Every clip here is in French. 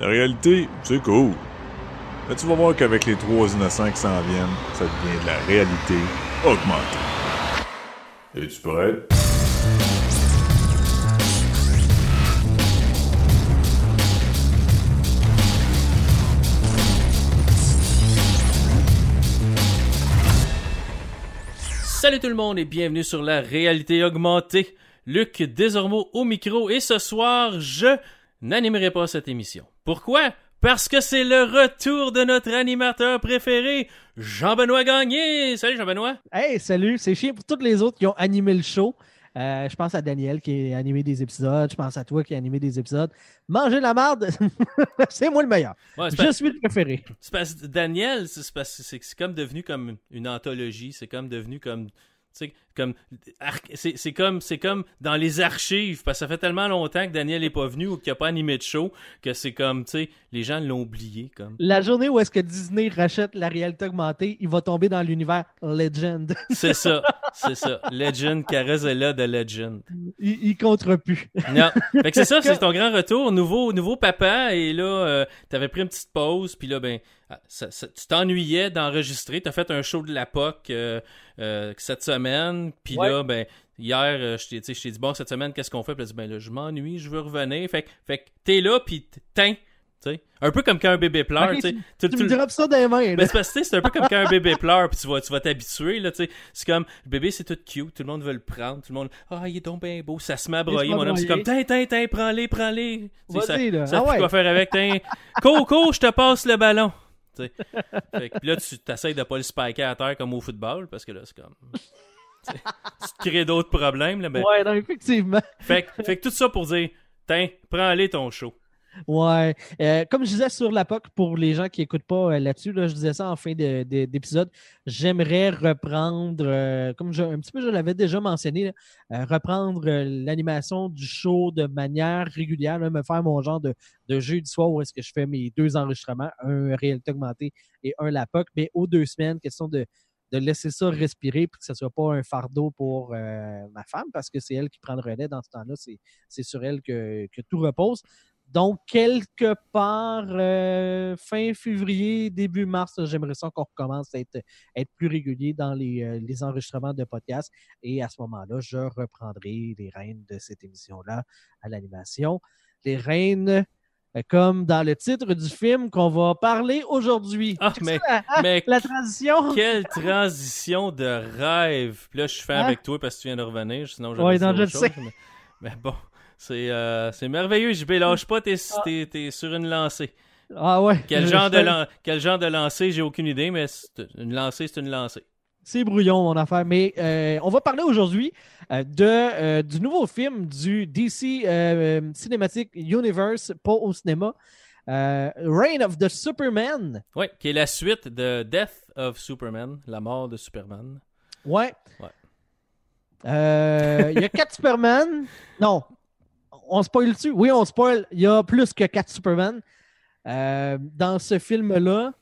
La réalité, c'est cool. Mais tu vas voir qu'avec les trois innocents qui s'en viennent, ça devient de la réalité augmentée. Es-tu prêt? Salut tout le monde et bienvenue sur la réalité augmentée. Luc désormais au micro et ce soir, je n'animerai pas cette émission. Pourquoi? Parce que c'est le retour de notre animateur préféré, Jean-Benoît Gagné. Salut Jean-Benoît. Hey, salut. C'est chiant pour tous les autres qui ont animé le show. Euh, je pense à Daniel qui a animé des épisodes. Je pense à toi qui a animé des épisodes. Manger la marde, c'est moi le meilleur. Ouais, Je pas- suis le préféré. c'est parce que Daniel, c'est parce que c'est c'est comme devenu comme une anthologie. C'est comme devenu comme. tu sais, comme c'est c'est comme c'est comme dans les archives parce que ça fait tellement longtemps que Daniel est pas venu ou qu'il a pas animé de show que c'est comme tu sais les gens l'ont oublié comme La journée où est-ce que Disney rachète la réalité augmentée, il va tomber dans l'univers Legend. c'est ça c'est ça Legend Carazella de Legend il, il comptera plus. Non. Fait que c'est ça, c'est ton grand retour. Nouveau, nouveau papa. Et là, euh, t'avais pris une petite pause. Puis là, ben, ah, ça- ça- tu t'ennuyais d'enregistrer. T'as fait un show de la POC euh, euh, cette semaine. Puis Ouais. là, ben, hier, euh, je t'ai dit, bon, cette semaine, qu'est-ce qu'on fait? Puis là, ben là, je m'ennuie, je veux revenir. Fait, que- fait que t'es là, puis t'es. Tu sais, un peu comme quand un bébé pleure, tu tu, tu me diras ça les mains. mais c'est parce que tu sais, c'est un peu comme quand un bébé pleure, puis tu vas tu vas t'habituer là, tu sais. C'est comme le bébé c'est tout cute, tout le monde veut le prendre, tout le monde ah, il est donc bien beau, ça se met à broyer, mon homme, c'est comme tiens tiens tiens, prends-les, prends-les. Ça, là. ça Ah ouais. quoi faire avec. Coco, je te passe le ballon. Puis là tu t'essayes de pas le spiker à terre comme au football parce que là c'est comme tu crées d'autres problèmes là, ben, Ouais, non, effectivement. fait, que- fait que tout ça pour dire tiens, prends-les ton show. Ouais. Euh, comme je disais sur la POC, pour les gens qui n'écoutent pas euh, là-dessus, là, je disais ça en fin de- de- d'épisode, j'aimerais reprendre, euh, comme je, un petit peu je l'avais déjà mentionné, là, reprendre l'animation du show de manière régulière, là, me faire mon genre de, de jeudi soir où est-ce que je fais mes deux enregistrements, un réalité augmenté et un la POC, mais aux deux semaines, question de, de laisser ça respirer pour que ce ne soit pas un fardeau pour euh, ma femme, parce que c'est elle qui prend le relais dans ce temps-là, c'est sur elle que, que tout repose. Donc, quelque part, euh, fin février, début mars, j'aimerais ça qu'on recommence à être, être plus régulier dans les, euh, les enregistrements de podcasts. Et à ce moment-là, je reprendrai les rênes de cette émission-là à l'animation. Les rênes, comme dans le titre du film qu'on va parler aujourd'hui. Ah, mais- ça, la, mais la transition. Quelle transition de rêve! Puis là, je suis fan Hein? avec toi parce que tu viens de revenir, sinon j'aurais Ouais, non, je le chose, sais. Mais, mais bon, c'est euh, c'est merveilleux, JB. Lâche pas, t'es Ah. t'es- t'es sur une lancée. Ah ouais. Quel, genre, de lan- quel genre de lancée, j'ai aucune idée, mais une lancée, c'est une lancée. C'est brouillon, mon affaire. Mais euh, on va parler aujourd'hui euh, de, euh, du nouveau film du DC Cinematic Universe, pas au cinéma. Reign of the Superman. Oui, qui est la suite de Death of Superman, la mort de Superman. Ouais. Ouais. Il y a quatre Superman. Non. On spoil dessus? Oui, on spoil. Il y a plus que quatre Superman. Dans ce film-là.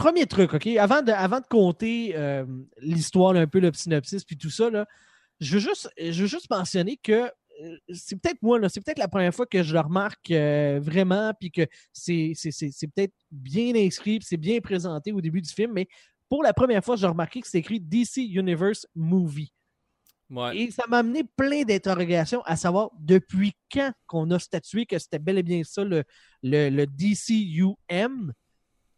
Premier truc, OK? Avant de, avant de compter euh, l'histoire, un peu le synopsis, puis tout ça, là, je, veux juste, je veux juste mentionner que euh, c'est peut-être moi, c'est peut-être la première fois que je le remarque euh, vraiment, puis que c'est, peut-être bien inscrit, puis c'est bien présenté au début du film, mais pour la première fois, j'ai remarqué que c'est écrit DC Universe Movie. Ouais. Et ça m'a amené plein d'interrogations à savoir depuis quand qu'on a statué que c'était bel et bien ça le, le, le DCUM.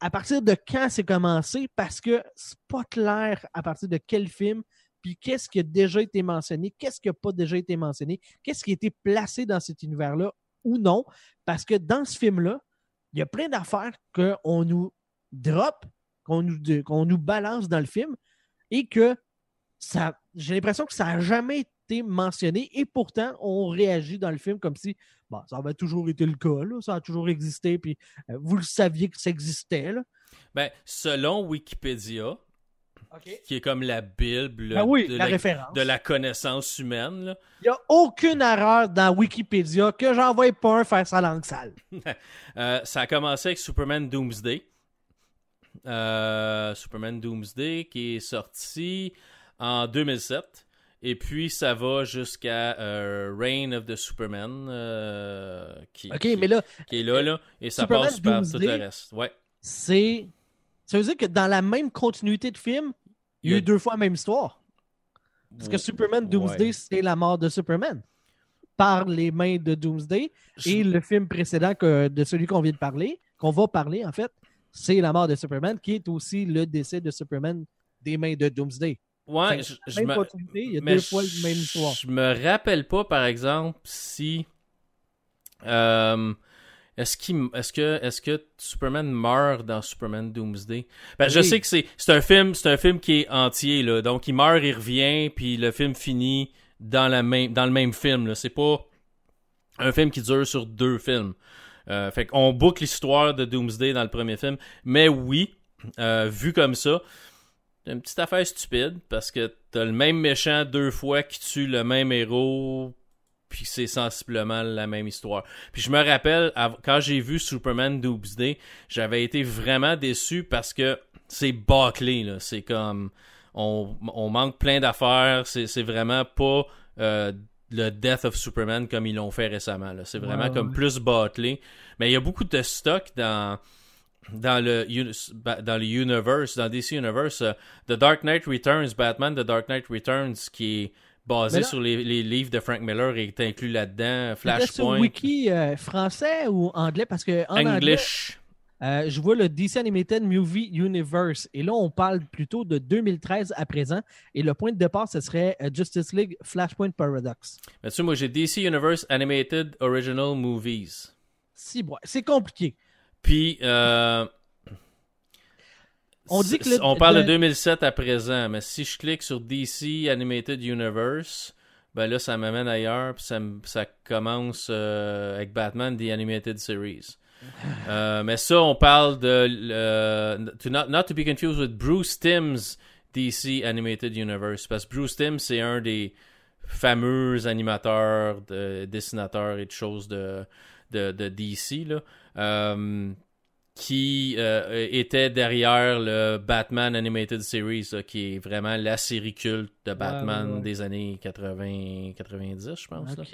À partir de quand c'est commencé, parce que c'est pas clair à partir de quel film, puis qu'est-ce qui a déjà été mentionné, qu'est-ce qui n'a pas déjà été mentionné, qu'est-ce qui a été placé dans cet univers-là ou non. Parce que dans ce film-là, il y a plein d'affaires qu'on nous drop, qu'on nous, nous balance dans le film, et que ça, j'ai l'impression que ça n'a jamais été mentionné et pourtant on réagit dans le film comme si bon, ça avait toujours été le cas, là, ça a toujours existé, puis euh, vous le saviez que ça existait. Là. Ben, selon Wikipédia, qui est comme la Bible oui, de, la la, référence. de la connaissance humaine, là. Il n'y a aucune erreur dans Wikipédia que j'envoie pas un faire sa langue sale. Euh, ça a commencé avec Superman Doomsday. Euh, Superman Doomsday qui est sorti en 2007 Et puis, ça va jusqu'à euh, Reign of the Superman, euh, qui, mais là, qui est là, là, et ça Superman passe par tout le reste. Ouais. c'est. Ça veut dire que dans la même continuité de film, il y a eu deux fois la même histoire. Parce que Superman Doomsday, Ouais. c'est la mort de Superman. Par les mains de Doomsday. Je- Et le film précédent que, de celui qu'on vient de parler, qu'on va parler en fait, c'est la mort de Superman, qui est aussi le décès de Superman des mains de Doomsday. Ouais, je, me, continuité, il y a mais deux fois je- même me rappelle pas, par exemple, si. euh, est-ce qu'il est-ce que est-ce que Superman meurt dans Superman Doomsday? Ben, je sais que c'est c'est un film c'est un film qui est entier là. Donc il meurt il revient puis le film finit dans la même dans le même film là. C'est pas un film qui dure sur deux films. Euh, fait qu'on boucle l'histoire de Doomsday dans le premier film. Mais oui euh, vu comme ça une petite affaire stupide parce que t'as le même méchant deux fois qui tue le même héros puis c'est sensiblement la même histoire. Puis je me rappelle, quand j'ai vu Superman Doomsday, j'avais été vraiment déçu parce que c'est bâclé, là. C'est comme... On, on manque plein d'affaires. C'est c'est vraiment pas euh, le Death of Superman comme ils l'ont fait récemment. là. C'est vraiment comme plus bâclé. Mais il y a beaucoup de stock dans dans le dans le universe, dans DC Universe, euh, The Dark Knight Returns, Batman The Dark Knight Returns, qui est basé là- sur les, les livres de Frank Miller est inclus là-dedans. Flashpoint, Wiki euh, français ou anglais? Parce que en anglais, English. euh, je vois le DC Animated Movie Universe. Et là, on parle plutôt de 2013 à présent. Et le point de départ, ce serait Justice League Flashpoint Paradox. Mais tu sais, moi j'ai DC Universe Animated Original Movies. Si, bon, c'est compliqué. Puis euh, On dit que le- on parle le- de 2007 à présent, mais si je clique sur DC Animated Universe, ben là ça m'amène ailleurs, puis ça, ça commence euh, avec Batman The Animated Series. Euh, mais ça, on parle de to not, not to be confused with Bruce Timm's DC Animated Universe, parce que Bruce Timm c'est un des fameux animateurs, de, dessinateurs et de choses de, de, de DC là. Euh, qui euh, était derrière le Batman Animated Series, là, qui est vraiment la série culte de Batman ouais, ouais. des années 80-90, je pense. là.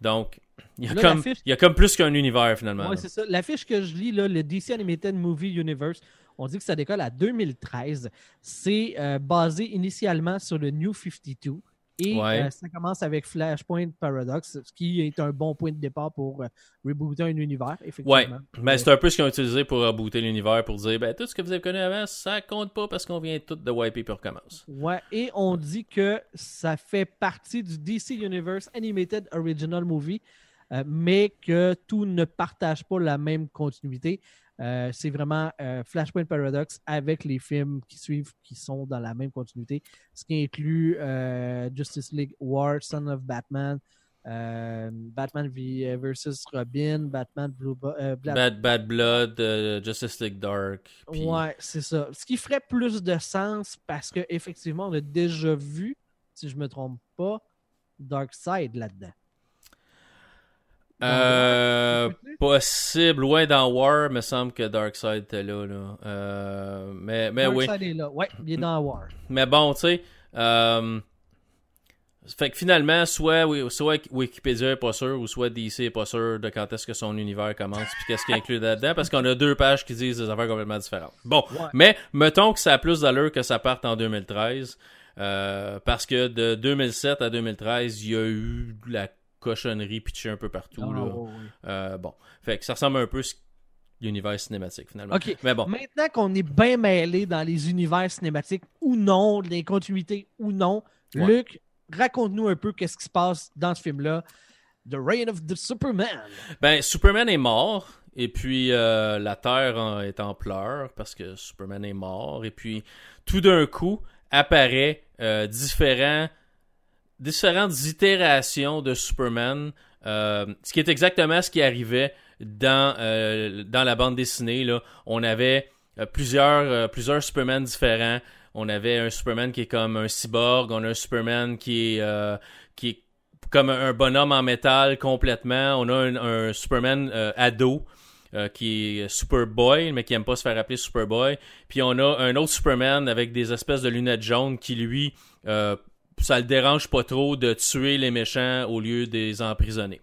Donc, il y a, Là, comme, l'affiche- il y a comme plus qu'un univers, finalement. Là. c'est ça. La fiche que je lis, là, le DC Animated Movie Universe, on dit que ça décolle à 2013. C'est euh, basé initialement sur le New 52. Et Ouais. euh, ça commence avec Flashpoint Paradox, ce qui est un bon point de départ pour euh, rebooter un univers, effectivement. Ouais, mais c'est un peu ce qu'ils ont utilisé pour rebooter l'univers, pour dire, ben, tout ce que vous avez connu avant, ça compte pas parce qu'on vient tout de wiper puis on recommence. Ouais, et on dit que ça fait partie du DC Universe Animated Original Movie, euh, mais que tout ne partage pas la même continuité. Euh, c'est vraiment euh, Flashpoint Paradox avec les films qui suivent qui sont dans la même continuité, ce qui inclut euh, Justice League War, Son of Batman, Batman v versus Robin, Batman Blue, Bo- Black- Bad, Bad Blood, Justice League Dark. Ouais, c'est ça. Ce qui ferait plus de sens parce que effectivement, on a déjà vu, si je me trompe pas, Darkseid là-dedans. Euh, possible, loin dans War, me semble que Darkseid était là. là. Euh, mais mais oui. Darkseid est là. Ouais, il est dans War. Mais bon, tu sais. Euh, fait que finalement, soit, soit Wikipédia est pas sûr, ou soit DC est pas sûr de quand est-ce que son univers commence, puis qu'est-ce qu'il inclut là-dedans, parce qu'on a deux pages qui disent des affaires complètement différentes. Bon, Ouais. mais mettons que ça a plus d'allure que ça parte en 2013, euh, parce que de 2007 à 2013, il y a eu la cochonnerie pitchée un peu partout. Ah, là. Euh, bon, fait que ça ressemble un peu à l'univers cinématique finalement. Mais bon, Maintenant qu'on est bien mêlé dans les univers cinématiques ou non, les continuités ou non, Ouais. Luc, raconte-nous un peu qu'est-ce qui se passe dans ce film-là. The Reign of the Superman. Ben, Superman est mort, et puis euh, la Terre est en pleurs parce que Superman est mort, et puis tout d'un coup apparaît euh, différents, différentes itérations de Superman, euh, ce qui est exactement ce qui arrivait dans, euh, dans la bande dessinée. Là. On avait euh, plusieurs, plusieurs Superman différents. On avait un Superman qui est comme un cyborg, on a un Superman qui est, qui est comme un bonhomme en métal complètement. On a un, Superman ado qui est Superboy, mais qui aime pas se faire appeler Superboy. Puis on a un autre Superman avec des espèces de lunettes jaunes qui lui ça le dérange pas trop de tuer les méchants au lieu de les emprisonner.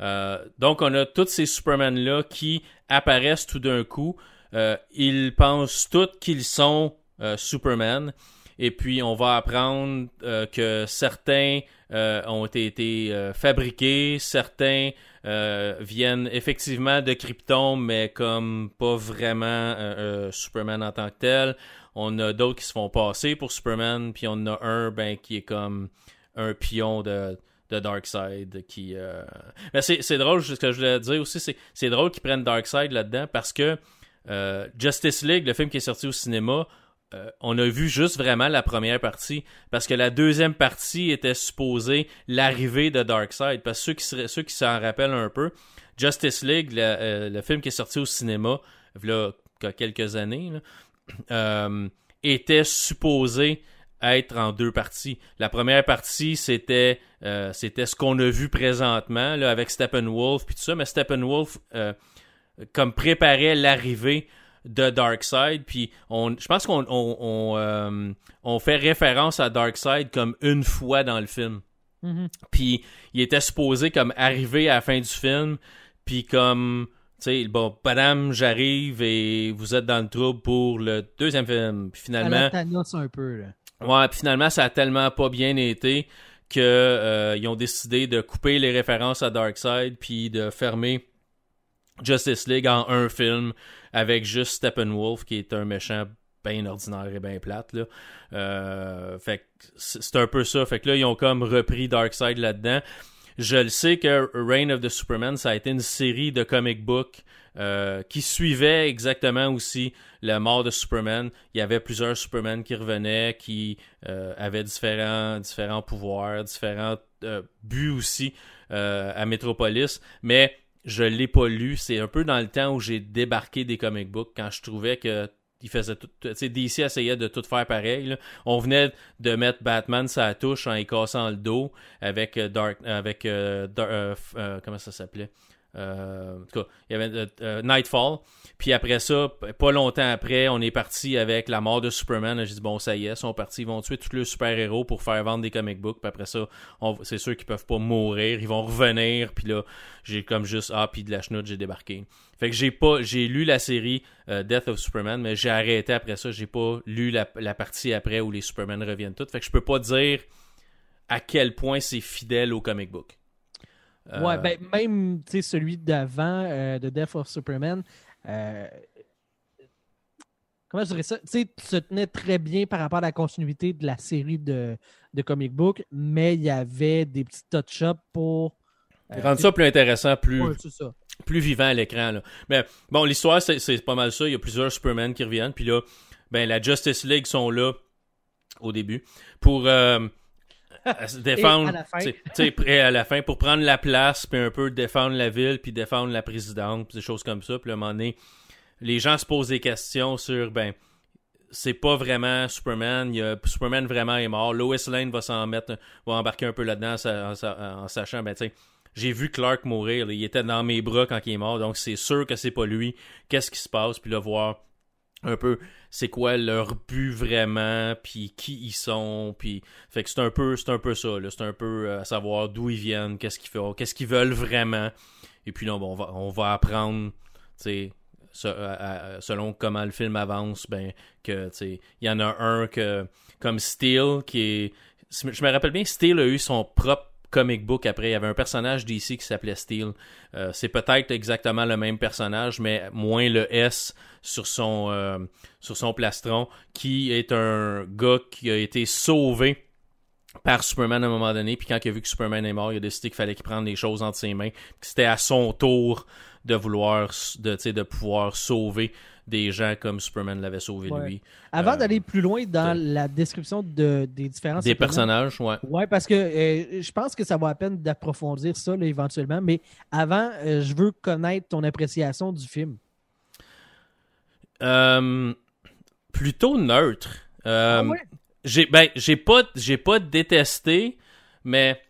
Euh, donc, on a tous ces Superman-là qui apparaissent tout d'un coup. Euh, ils pensent tous qu'ils sont euh, Superman. Et puis, on va apprendre que certains ont été fabriqués, certains viennent effectivement de Krypton, mais comme pas vraiment Superman en tant que tel. On a d'autres qui se font passer pour Superman, puis on a un ben, qui est comme un pion de, de Darkseid qui euh... c'est drôle ce que je voulais dire aussi c'est drôle qu'ils prennent Darkseid là-dedans parce que euh, Justice League le film qui est sorti au cinéma euh, on a vu juste vraiment la première partie parce que la deuxième partie était supposée l'arrivée de Darkseid parce que ceux qui ceux qui s'en rappellent un peu Justice League le, le, film qui est sorti au cinéma il y a quelques années était supposé être en deux parties. La première partie, c'était euh, c'était ce qu'on a vu présentement là, avec Steppenwolf puis tout ça, mais Steppenwolf euh, comme préparait l'arrivée de Darkseid, puis on, je pense qu'on on, on, euh, on, fait référence à Darkseid comme une fois dans le film. Mm-hmm. Puis il était supposé comme arriver à la fin du film, puis comme sais, bon, madame, j'arrive et vous êtes dans le trouble pour le deuxième film. Puis finalement. un peu, là. Ouais, puis finalement, ça a tellement pas bien été que euh, ils ont décidé de couper les références à Darkseid puis de fermer Justice League en un film avec juste Steppenwolf qui est un méchant bien ordinaire et bien plate là. Euh, fait c'est un peu ça. Fait que là ils ont comme repris Darkseid là-dedans. Je le sais que Reign of the Superman ça a été une série de comic books euh, qui suivait exactement aussi la mort de Superman. Il y avait plusieurs Superman qui revenaient, qui euh, avaient différents, différents pouvoirs, différents euh, buts aussi à Metropolis, mais je l'ai pas lu. C'est un peu dans le temps où j'ai débarqué des comic books, quand je trouvais que il faisait tout, DC essayait de tout faire pareil. On venait de mettre Batman sa touche en y cassant le dos avec Dark, avec comment ça s'appelait? Euh, en tout cas, il y avait euh, euh, Nightfall. Puis après ça, pas longtemps après, on est parti avec la mort de Superman. J'ai dit, bon, ça y est, ils sont partis. Ils vont tuer tous les super-héros pour faire vendre des comic books. Puis après ça, c'est sûr qu'ils peuvent pas mourir. Ils vont revenir. Puis là, j'ai comme juste, ah, puis de la chenoute, j'ai débarqué. Fait que j'ai pas, j'ai lu la série Death of Superman, mais j'ai arrêté après ça. J'ai pas lu la, partie après où les Superman reviennent tous. Fait que je peux pas dire à quel point c'est fidèle au comic book. Ouais, euh, ben, même celui d'avant, euh, de Death of Superman, euh, comment je dirais ça? Tu se tenait très bien par rapport à la continuité de la série de, de comic book, mais il y avait des petits touch-ups pour. Rendre ça plus intéressant, plus, plus vivant à l'écran. Mais bon, l'histoire, c'est pas mal ça. Il y a plusieurs Superman qui reviennent. Puis là, ben, la Justice League sont là au début pour défendre, prêt à la fin pour prendre la place, puis un peu défendre la ville, puis défendre la présidente, des choses comme ça. Puis à un moment donné, les gens se posent des questions sur, ben, c'est pas vraiment Superman. Il y a, Superman vraiment est mort. Lois Lane va s'en mettre, va embarquer un peu là-dedans en, sachant, ben, tu sais, j'ai vu Clark mourir. il était dans mes bras quand il est mort, donc c'est sûr que c'est pas lui. Qu'est-ce qui se passe? Puis le voir un peu c'est quoi leur but vraiment puis qui ils sont puis fait que c'est un peu c'est un peu ça c'est un peu euh, à savoir d'où ils viennent qu'est-ce qu'ils font qu'est-ce qu'ils veulent vraiment. Et puis là on va on va apprendre tu selon comment le film avance ben que il y en a un que comme Steel qui est je me rappelle bien Steel a eu son propre comic book après. Il y avait un personnage d'ici qui s'appelait Steel. Euh, c'est peut-être exactement le même personnage, mais moins le S sur son, euh, sur son plastron, qui est un gars qui a été sauvé par Superman à un moment donné, puis quand il a vu que Superman est mort, il a décidé qu'il fallait qu'il prenne les choses entre ses mains, c'était à son tour de vouloir, de, de pouvoir sauver des gens comme Superman l'avait sauvé lui. Avant euh, d'aller plus loin dans la description de, des différents des personnages, ouais. Ouais, parce que euh, je pense que ça vaut la peine d'approfondir ça éventuellement, mais avant, euh, je veux connaître ton appréciation du film. plutôt neutre. Ah j'ai ben j'ai pas j'ai pas détesté, mais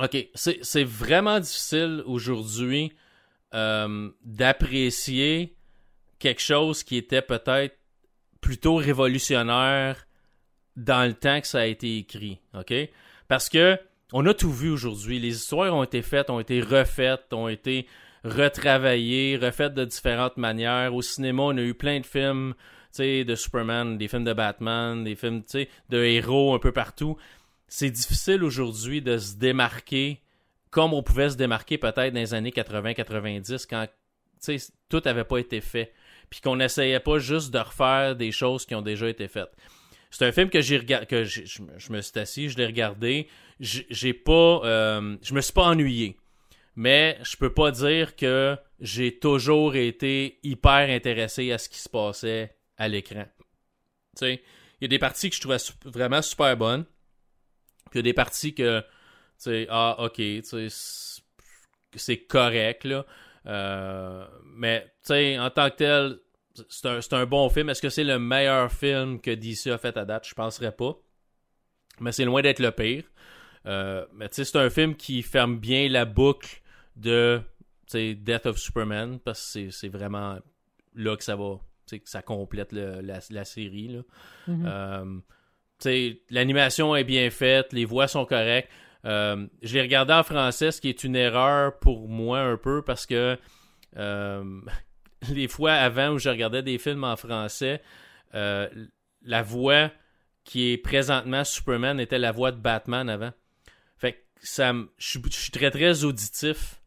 ok c'est vraiment difficile aujourd'hui d'apprécier quelque chose qui était peut-être plutôt révolutionnaire dans le temps que ça a été écrit, OK? Parce que on a tout vu aujourd'hui. Les histoires ont été faites, ont été refaites, ont été retravaillées, refaites de différentes manières. Au cinéma, on a eu plein de films de Superman, des films de Batman, des films de héros un peu partout. C'est difficile aujourd'hui de se démarquer comme on pouvait se démarquer peut-être dans les années 80-90 quand tout n'avait pas été fait. Puis qu'on n'essayait pas juste de refaire des choses qui ont déjà été faites. C'est un film que j'ai regardé, que je, me suis assis, je l'ai regardé. J'ai pas, euh, je me suis pas ennuyé, mais je peux pas dire que j'ai toujours été hyper intéressé à ce qui se passait à l'écran. Tu sais, il y a des parties que je trouvais vraiment super bonnes. Puis il y a des parties que, tu sais, ah, ok, tu sais, c'est correct, là. Euh, mais, tu sais, en tant que tel, c'est un, bon film. Est-ce que c'est le meilleur film que DC a fait à date? Je penserais pas. Mais c'est loin d'être le pire. Euh, mais tu sais, c'est un film qui ferme bien la boucle de Death of Superman parce que c'est vraiment là que ça va, que ça complète la, série. Là. Mm-hmm. Euh, l'animation est bien faite, les voix sont correctes. Euh, je l'ai regardé en français, ce qui est une erreur pour moi un peu parce que les fois avant où je regardais des films en français, euh, la voix qui est présentement Superman était la voix de Batman avant. Fait que ça je suis très très auditif.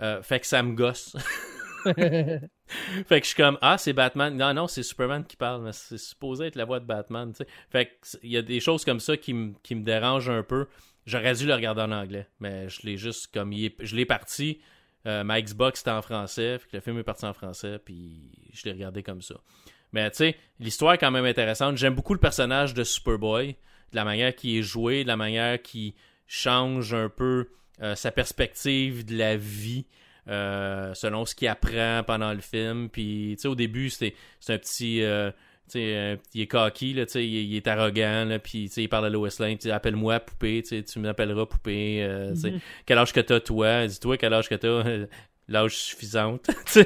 Euh, fait que ça me gosse. fait que je suis comme ah c'est Batman non non c'est Superman qui parle mais c'est supposé être la voix de Batman fait que il y a des choses comme ça qui, me dérangent un peu j'aurais dû le regarder en anglais mais je l'ai juste comme je l'ai parti euh, ma Xbox était en français, le film est parti en français, puis je l'ai regardé comme ça. Mais tu sais, l'histoire est quand même intéressante. J'aime beaucoup le personnage de Superboy, de la manière qu'il est joué, de la manière qu'il change un peu euh, sa perspective de la vie. Euh, selon ce qu'il apprend pendant le film. Puis, tu sais, au début, c'est un petit euh, il est cocky, là, il, est arrogant, là, puis il parle à Lois Lane, appelle-moi poupée, tu m'appelleras poupée. Euh, mm-hmm. Quel âge que t'as, toi? Dis-toi quel âge que t'as? L'âge suffisante.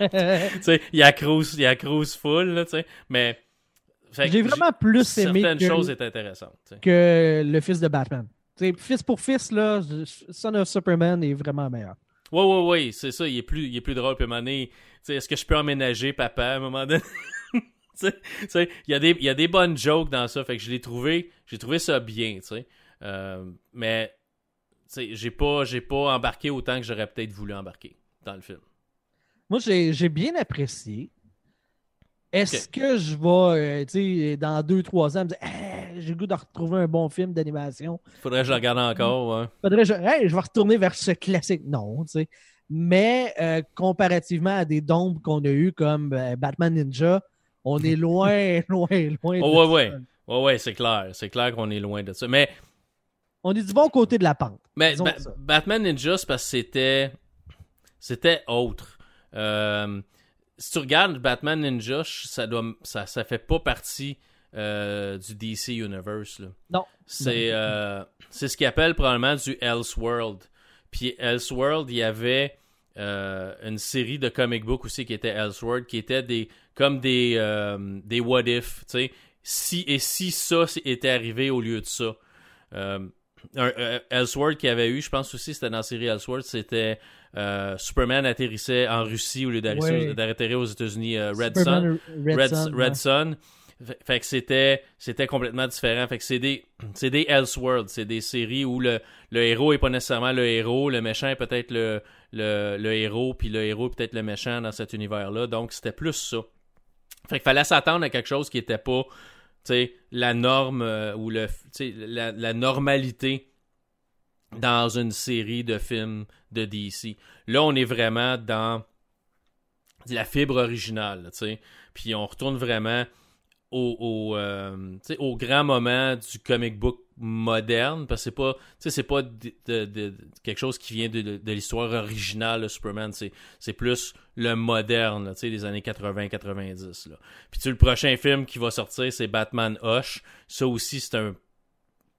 il accrouse, il accrouse full, là, mais. J'ai vraiment plus aimé. Certaines choses étaient intéressantes. Que le fils de Batman. fils pour fils, là, Son of Superman est vraiment meilleur. Ouais, ouais, ouais, c'est ça, il est plus, il est plus drôle. Puis à un moment donné, est-ce que je peux emménager papa à un moment donné? il y, a des, y a des bonnes jokes dans ça, fait que je l'ai trouvé, j'ai trouvé ça bien, tu sais. Euh, mais j'ai pas, j'ai pas embarqué autant que j'aurais peut-être voulu embarquer dans le film. Moi, j'ai bien apprécié. Est-ce que je vais, euh, tu sais, dans deux, trois ans, me dire, j'ai le goût de retrouver un bon film d'animation? Faudrait que je le regarde encore, ouais. Faudrait que je, je vais retourner vers ce classique. Non, tu sais. Mais euh, comparativement à des dombes qu'on a eu comme Batman Ninja, on est loin, loin, loin. Oh, ouais, ouais. Ouais, ouais, c'est clair. C'est clair qu'on est loin de ça. Mais. On est du bon côté de la pente. Mais Batman Ninja, c'est parce que c'était. C'était autre. Euh, si tu regardes Batman Ninja, ça, doit, ça, ça fait pas partie euh, du DC Universe. Là. Non. C'est euh, c'est ce qu'ils appellent probablement du Elseworld. Puis Elseworld, il y avait une série de comic books aussi qui était Elseworld, qui étaient des comme des, euh, des what if, tu sais. Si, et si ça était arrivé au lieu de ça. Euh, euh, Elseworld qui avait eu, je pense aussi c'était dans la série Elseworld, c'était Superman atterrissait en Russie au lieu d'atterrir aux États-Unis. Red Sun. Red, Sun. Fait, que c'était c'était complètement différent. Fait que c'est des c'est des Elseworlds, c'est des séries où le, le héros est pas nécessairement le héros, le méchant est peut-être le, le, héros, puis le héros peut-être le méchant dans cet univers-là. Donc c'était plus ça. Fait qu'il fallait s'attendre à quelque chose qui n'était pas la norme euh, ou le, la, la, normalité dans une série de films de DC. Là, on est vraiment dans la fibre originale, puis on retourne vraiment au, au, euh, au, grand moment du comic book moderne, parce que c'est pas, c'est pas de, quelque chose qui vient de, l'histoire originale de Superman, c'est plus le moderne, là, des années 80-90. Puis le prochain film qui va sortir, c'est Batman Hush. Ça aussi, c'est un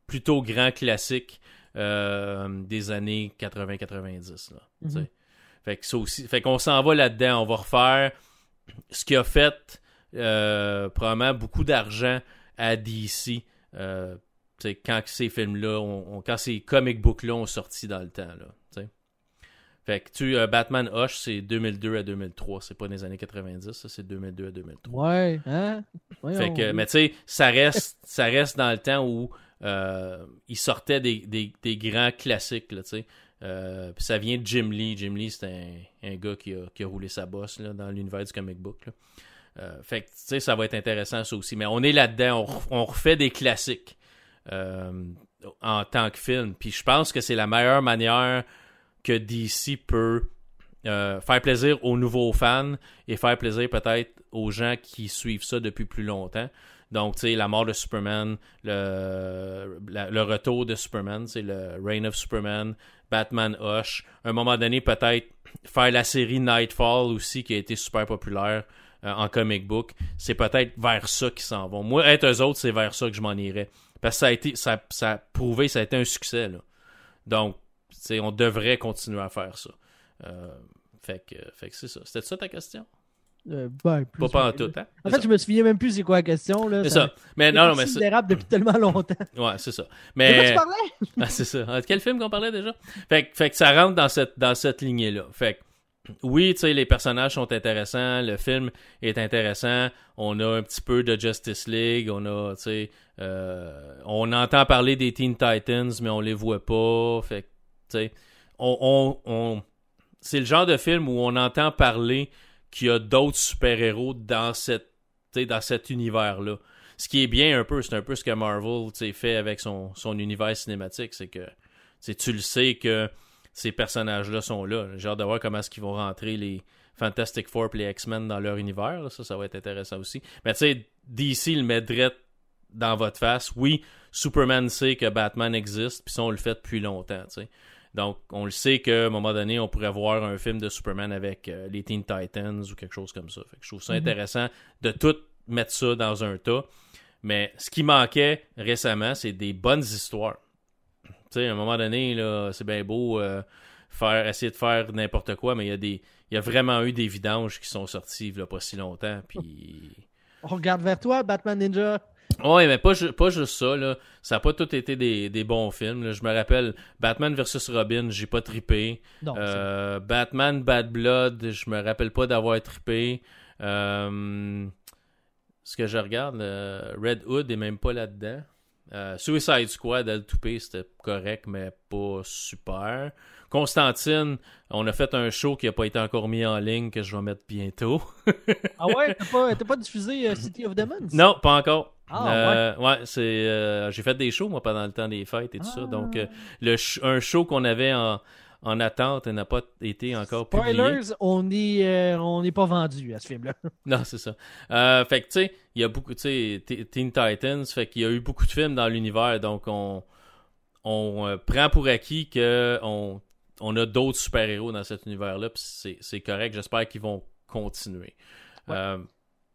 plutôt grand classique euh, des années 80-90. Mm-hmm. Fait que ça aussi, fait qu'on s'en va là-dedans, on va refaire ce qui a fait euh, probablement beaucoup d'argent à DC euh, quand ces films-là, ont- quand ces comic books-là ont sorti dans le temps. Là, tu sais. fait que tu, euh, Batman Hush, c'est 2002 à 2003. C'est pas les années 90, ça, c'est 2002 à 2003. Ouais, hein? Voyons. Fait que, mais tu sais, ça reste, ça reste dans le temps où euh, il sortait des, des, des grands classiques, là, tu sais. Euh, puis ça vient de Jim Lee. Jim Lee, c'est un, un gars qui a, qui a roulé sa bosse là, dans l'univers du comic book. là. Euh, fait que, tu sais, ça va être intéressant, ça aussi. Mais on est là-dedans, on, ref- on refait des classiques en tant que film. Puis je pense que c'est la meilleure manière que DC peut euh, faire plaisir aux nouveaux fans et faire plaisir peut-être aux gens qui suivent ça depuis plus longtemps. Donc, tu sais, la mort de Superman, le retour de Superman, c'est le Reign of Superman, Batman Hush. À un moment donné, peut-être faire la série Nightfall aussi, qui a été super populaire euh, en comic book. C'est peut-être vers ça qu'ils s'en vont. Moi, être eux autres, c'est vers ça que je m'en irais. Parce que ça a été, ça, ça a prouvé, ça a été un succès, là. Donc, on devrait continuer à faire ça. Euh, fait que, fait que c'est ça. C'était ça ta question? Euh, ben, plus Pas pas en ou tout, hein? En fait, je me souviens même plus c'est quoi la question. Là. C'est ça. Mais non, non, mais c'est, depuis tellement longtemps. ouais, c'est ça. De quoi Mais, tu parlais? Ah, c'est ça. Ah, de quel film qu'on parlait déjà? Fait, que- fait que ça rentre dans cette, dans cette lignée-là. Fait que, oui, tu les personnages sont intéressants, le film est intéressant, on a un petit peu de Justice League, on a, tu euh, on entend parler des Teen Titans, mais on les voit pas. Fait tu on, c'est le genre de film où on entend parler qu'il y a d'autres super-héros dans cet univers-là. Ce qui est bien un peu, c'est un peu ce que Marvel tu fait avec son, son univers cinématique, c'est que tu le sais que ces personnages-là sont là. J'ai hâte de voir comment est-ce qu'ils vont rentrer les Fantastic Four et les X-Men dans leur univers. là. Ça, ça va être intéressant aussi. Mais tu sais, DC le met direct dans votre face. Oui, Superman sait que Batman existe, puis ça, on le fait depuis longtemps, tu sais. Donc, on le sait qu'à un moment donné, on pourrait voir un film de Superman avec euh, les Teen Titans ou quelque chose comme ça. Fait que je trouve ça Mhm. intéressant de tout mettre ça dans un tas. Mais ce qui manquait récemment, c'est des bonnes histoires. Sais, à un moment donné, là, c'est bien beau euh, faire, essayer de faire n'importe quoi, mais il y a des. Il y a vraiment eu des vidanges qui sont sortis il y a pas si longtemps. Puis. On regarde vers toi, Batman Ninja. Ouais, mais pas, pas juste ça, là. Ça n'a pas tout été des, des bons films. là. Je me rappelle Batman vs Robin, j'ai pas trippé. Non, Euh, Batman Bad Blood, je me rappelle pas d'avoir trippé. Euh, ce que je regarde, Red Hood est même pas là-dedans. Euh, Suicide Squad, El Toupé, c'était correct, mais pas super. Constantine, on a fait un show qui a pas été encore mis en ligne, que je vais mettre bientôt. Ah ouais, t'as pas, pas diffusé euh, City of Demons? Non, pas encore. Ah, Euh, ouais, c'est j'ai fait des shows moi pendant le temps des fêtes et tout ça. Ah. Donc le sh- un show qu'on avait en, en attente n'a pas été encore publié. Spoilers, on est, euh, on n'est pas vendu à ce film-là. Non, c'est ça. Euh, fait que tu sais, il y a beaucoup tu sais Teen Titans, fait qu'il y a eu beaucoup de films dans l'univers donc on on euh, prend pour acquis que on on a d'autres super-héros dans cet univers-là, puis c'est correct. J'espère qu'ils vont continuer. Ouais.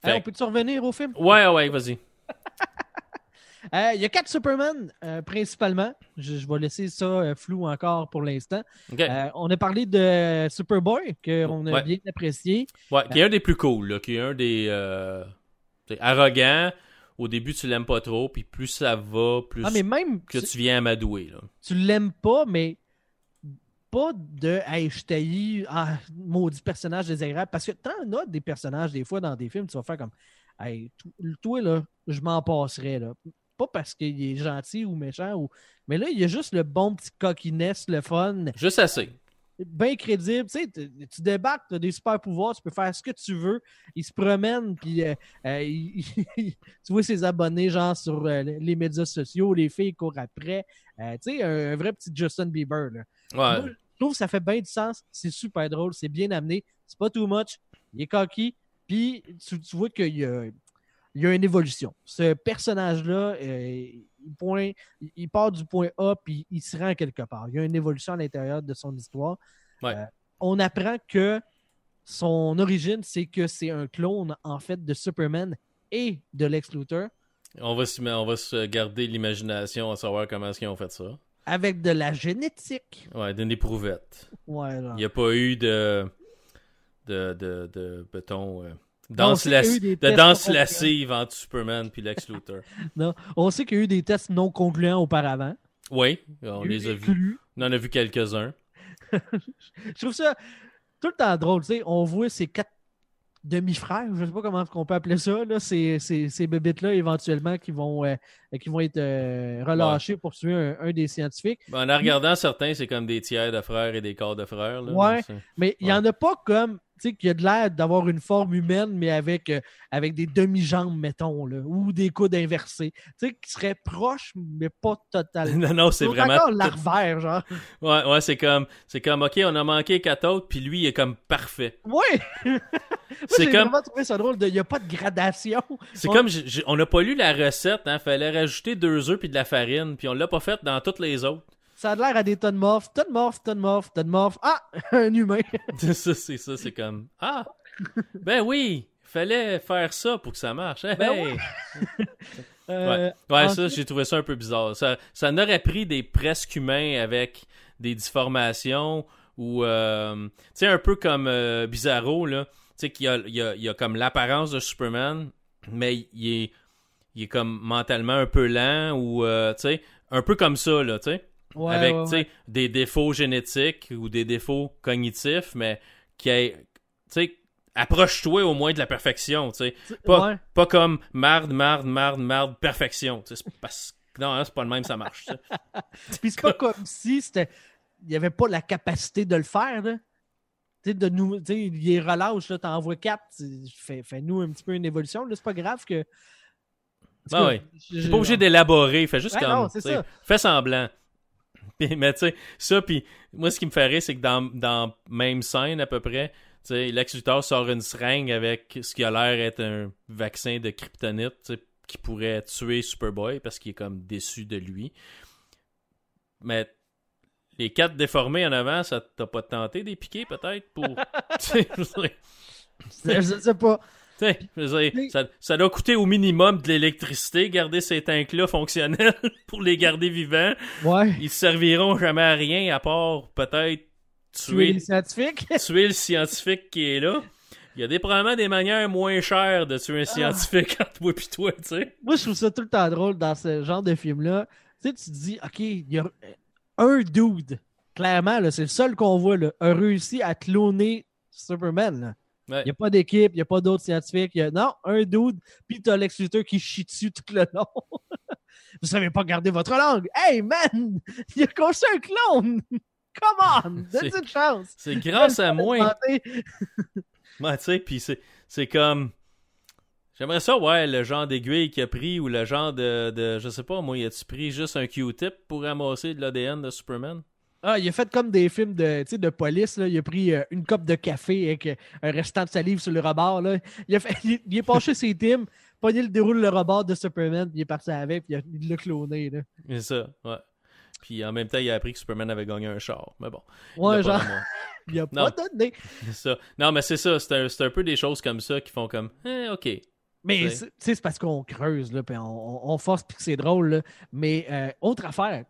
Hey, on peut-tu revenir au film? ouais, ouais, vas-y. Euh, Il y a quatre Superman, euh, principalement. Je, je vais laisser ça euh, flou encore pour l'instant. On a parlé de Superboy, qu'on a Ouais. bien apprécié. Ouais, qui est un des plus cool, là, qui est un des arrogant. Au début, tu l'aimes pas trop, puis plus ça va, plus Ah, mais même, que tu, tu viens amadouer. Là. tu l'aimes pas, mais pas de Hey, je taillis, ah, maudit personnage désagréable. Parce que t'en as des personnages, des fois, dans des films, tu vas faire comme Hey, to- toi, là, je m'en passerais, là. Pas parce qu'il est gentil ou méchant, ou... mais là, il y a juste le bon petit coquiness, le fun, Juste assez. bien crédible. Tu sais, tu débarques, tu as des super pouvoirs, tu peux faire ce que tu veux. Il se promène, puis euh, euh, il- tu vois ses abonnés, genre sur euh, les médias sociaux, les filles courent après. Tu sais, un, un vrai petit Justin Bieber. Là. Ouais. Moi, je trouve que ça fait bien du sens. C'est super drôle, c'est bien amené. C'est pas too much. Il est coquille. Puis tu, tu vois qu'il y a, il y a une évolution. Ce personnage-là, euh, il, point- il- il part du point A puis il se rend quelque part. Il y a une évolution à l'intérieur de son histoire. Ouais. Euh, on apprend que son origine, c'est que c'est un clone en fait de Superman et de Lex Luthor On va, se, on va se garder l'imagination à savoir comment est-ce qu'ils ont fait ça. avec de la génétique. Ouais, d'une éprouvette. Ouais. Il n'y a pas eu de. de. de. de mettons, euh, danse, sait qu'il y a las- eu des de danse lascive entre Superman puis Lex Luthor. Non. On sait qu'il y a eu des tests non concluants auparavant. Oui, on les a vus. On en a vu quelques-uns. Je trouve ça tout le temps drôle. On voit ces quatre demi-frères, je sais pas comment on peut appeler ça, là, ces, ces, ces bébites-là éventuellement qui vont, euh, qui vont être euh, relâchés pour tuer un, un des scientifiques. Ben, en regardant certains, c'est comme des tiers de frères et des quarts de frères. Là, Ouais. Mais il n'y en a pas comme, sais, qui a de l'air d'avoir une forme humaine, mais avec, euh, avec des demi-jambes, mettons, là, ou des coudes inversés. Tu sais, qui seraient proches, mais pas totalement. Non, non, c'est vraiment. encore tout- larvaire, genre. Ouais, ouais, c'est comme, c'est comme, ok, on a manqué quatre autres, puis lui, il est comme parfait. Ouais! C'est J'ai comme- vraiment trouvé ça drôle. Il n'y a pas de gradation. C'est comme, on n'a pas lu la recette, hein, fallait rajouter deux œufs puis de la farine, puis on l'a pas fait dans toutes les autres. Ça a l'air à des tonnes morphes, tonnes morphes, tonnes morphes, tonnes morphes. Ah! Un humain. C'est ça, c'est ça, c'est comme, ah, ben oui, fallait faire ça pour que ça marche. Hey, Ben hey. Euh, Ouais, ensuite- ça, j'ai trouvé ça un peu bizarre. Ça, ça n'aurait pris des presque humains avec des déformations ou, euh, tu sais, un peu comme euh, Bizarro, là. Tu sais, qu'il y a, il a- il a comme l'apparence de Superman, mais il est, il est comme mentalement un peu lent ou, euh, tu sais, un peu comme ça, là, tu sais. Ouais, avec, ouais, ouais. des défauts génétiques ou des défauts cognitifs, mais qui est, tu sais, approche-toi au moins de la perfection, tu sais. Pas, pas comme marde, marde, marde, marde, perfection. tu sais, c'est parce non, hein, c'est pas le même, ça marche. Puis c'est pas comme si c'était. Il n'y avait pas la capacité de le faire, là. Tu sais, de nous. Il est relâche. T'en envoies quatre. fais-nous un petit peu une évolution. C'est pas grave que. Ben je- T'es pas obligé d'élaborer, fais juste Ouais, comme. non. Fais semblant. Mais tu sais, ça, puis moi, ce qui me fait rire, c'est que dans, dans même scène à peu près, tu sais, Lex Luthor sort une seringue avec ce qui a l'air être un vaccin de kryptonite, qui pourrait tuer Superboy parce qu'il est comme déçu de lui. Mais les quatre déformés en avant, ça t'a pas tenté des piquer peut-être pour. je sais pas. Ça, ça doit coûter au minimum de l'électricité, garder ces tanks-là fonctionnels pour les garder vivants. Ouais. Ils serviront jamais à rien à part peut-être Tuer le scientifique qui est là. Il y a des, probablement des manières moins chères de tuer un scientifique entre toi et toi, tu sais. Moi, je trouve ça tout le temps drôle dans ce genre de film-là. Tu sais, tu te dis, OK, il y a un dude, clairement, c'est le seul qu'on voit, là, a réussi à cloner Superman. là. Ouais. Il n'y a pas d'équipe, il n'y a pas d'autres scientifiques. y a- Non, un dude, puis t'as Lex Luthor qui chie dessus tout le long. Vous savez pas garder votre langue. Hey, man! Il a conçu un clone! Come on! Donne C'est- une chance! C'est grâce à moi. Ouais, tu sais, puis c'est, c'est comme... J'aimerais ça, ouais, le genre d'aiguille qu'il a pris ou le genre de, de... Je sais pas, moi, il a-tu pris juste un Q-tip pour ramasser de l'ADN de Superman? Ah, il a fait comme des films de, de police. Là. Il a pris euh, une coupe de café avec euh, un restant de salive sur le rebord. Là. Il, a fait, il, il est penché ses teams, pogné le déroule le rebord de Superman, puis il est parti avec, puis il l'a cloné. C'est ça, ouais. Puis en même temps, il a appris que Superman avait gagné un char. Mais bon. Ouais, genre, il a pas donné. C'est ça. Non, mais c'est ça. C'est un, un peu des choses comme ça qui font comme, eh, ok. Mais c'est- parce qu'on creuse, là, puis on, force, puis c'est drôle. Là. Mais euh, autre affaire,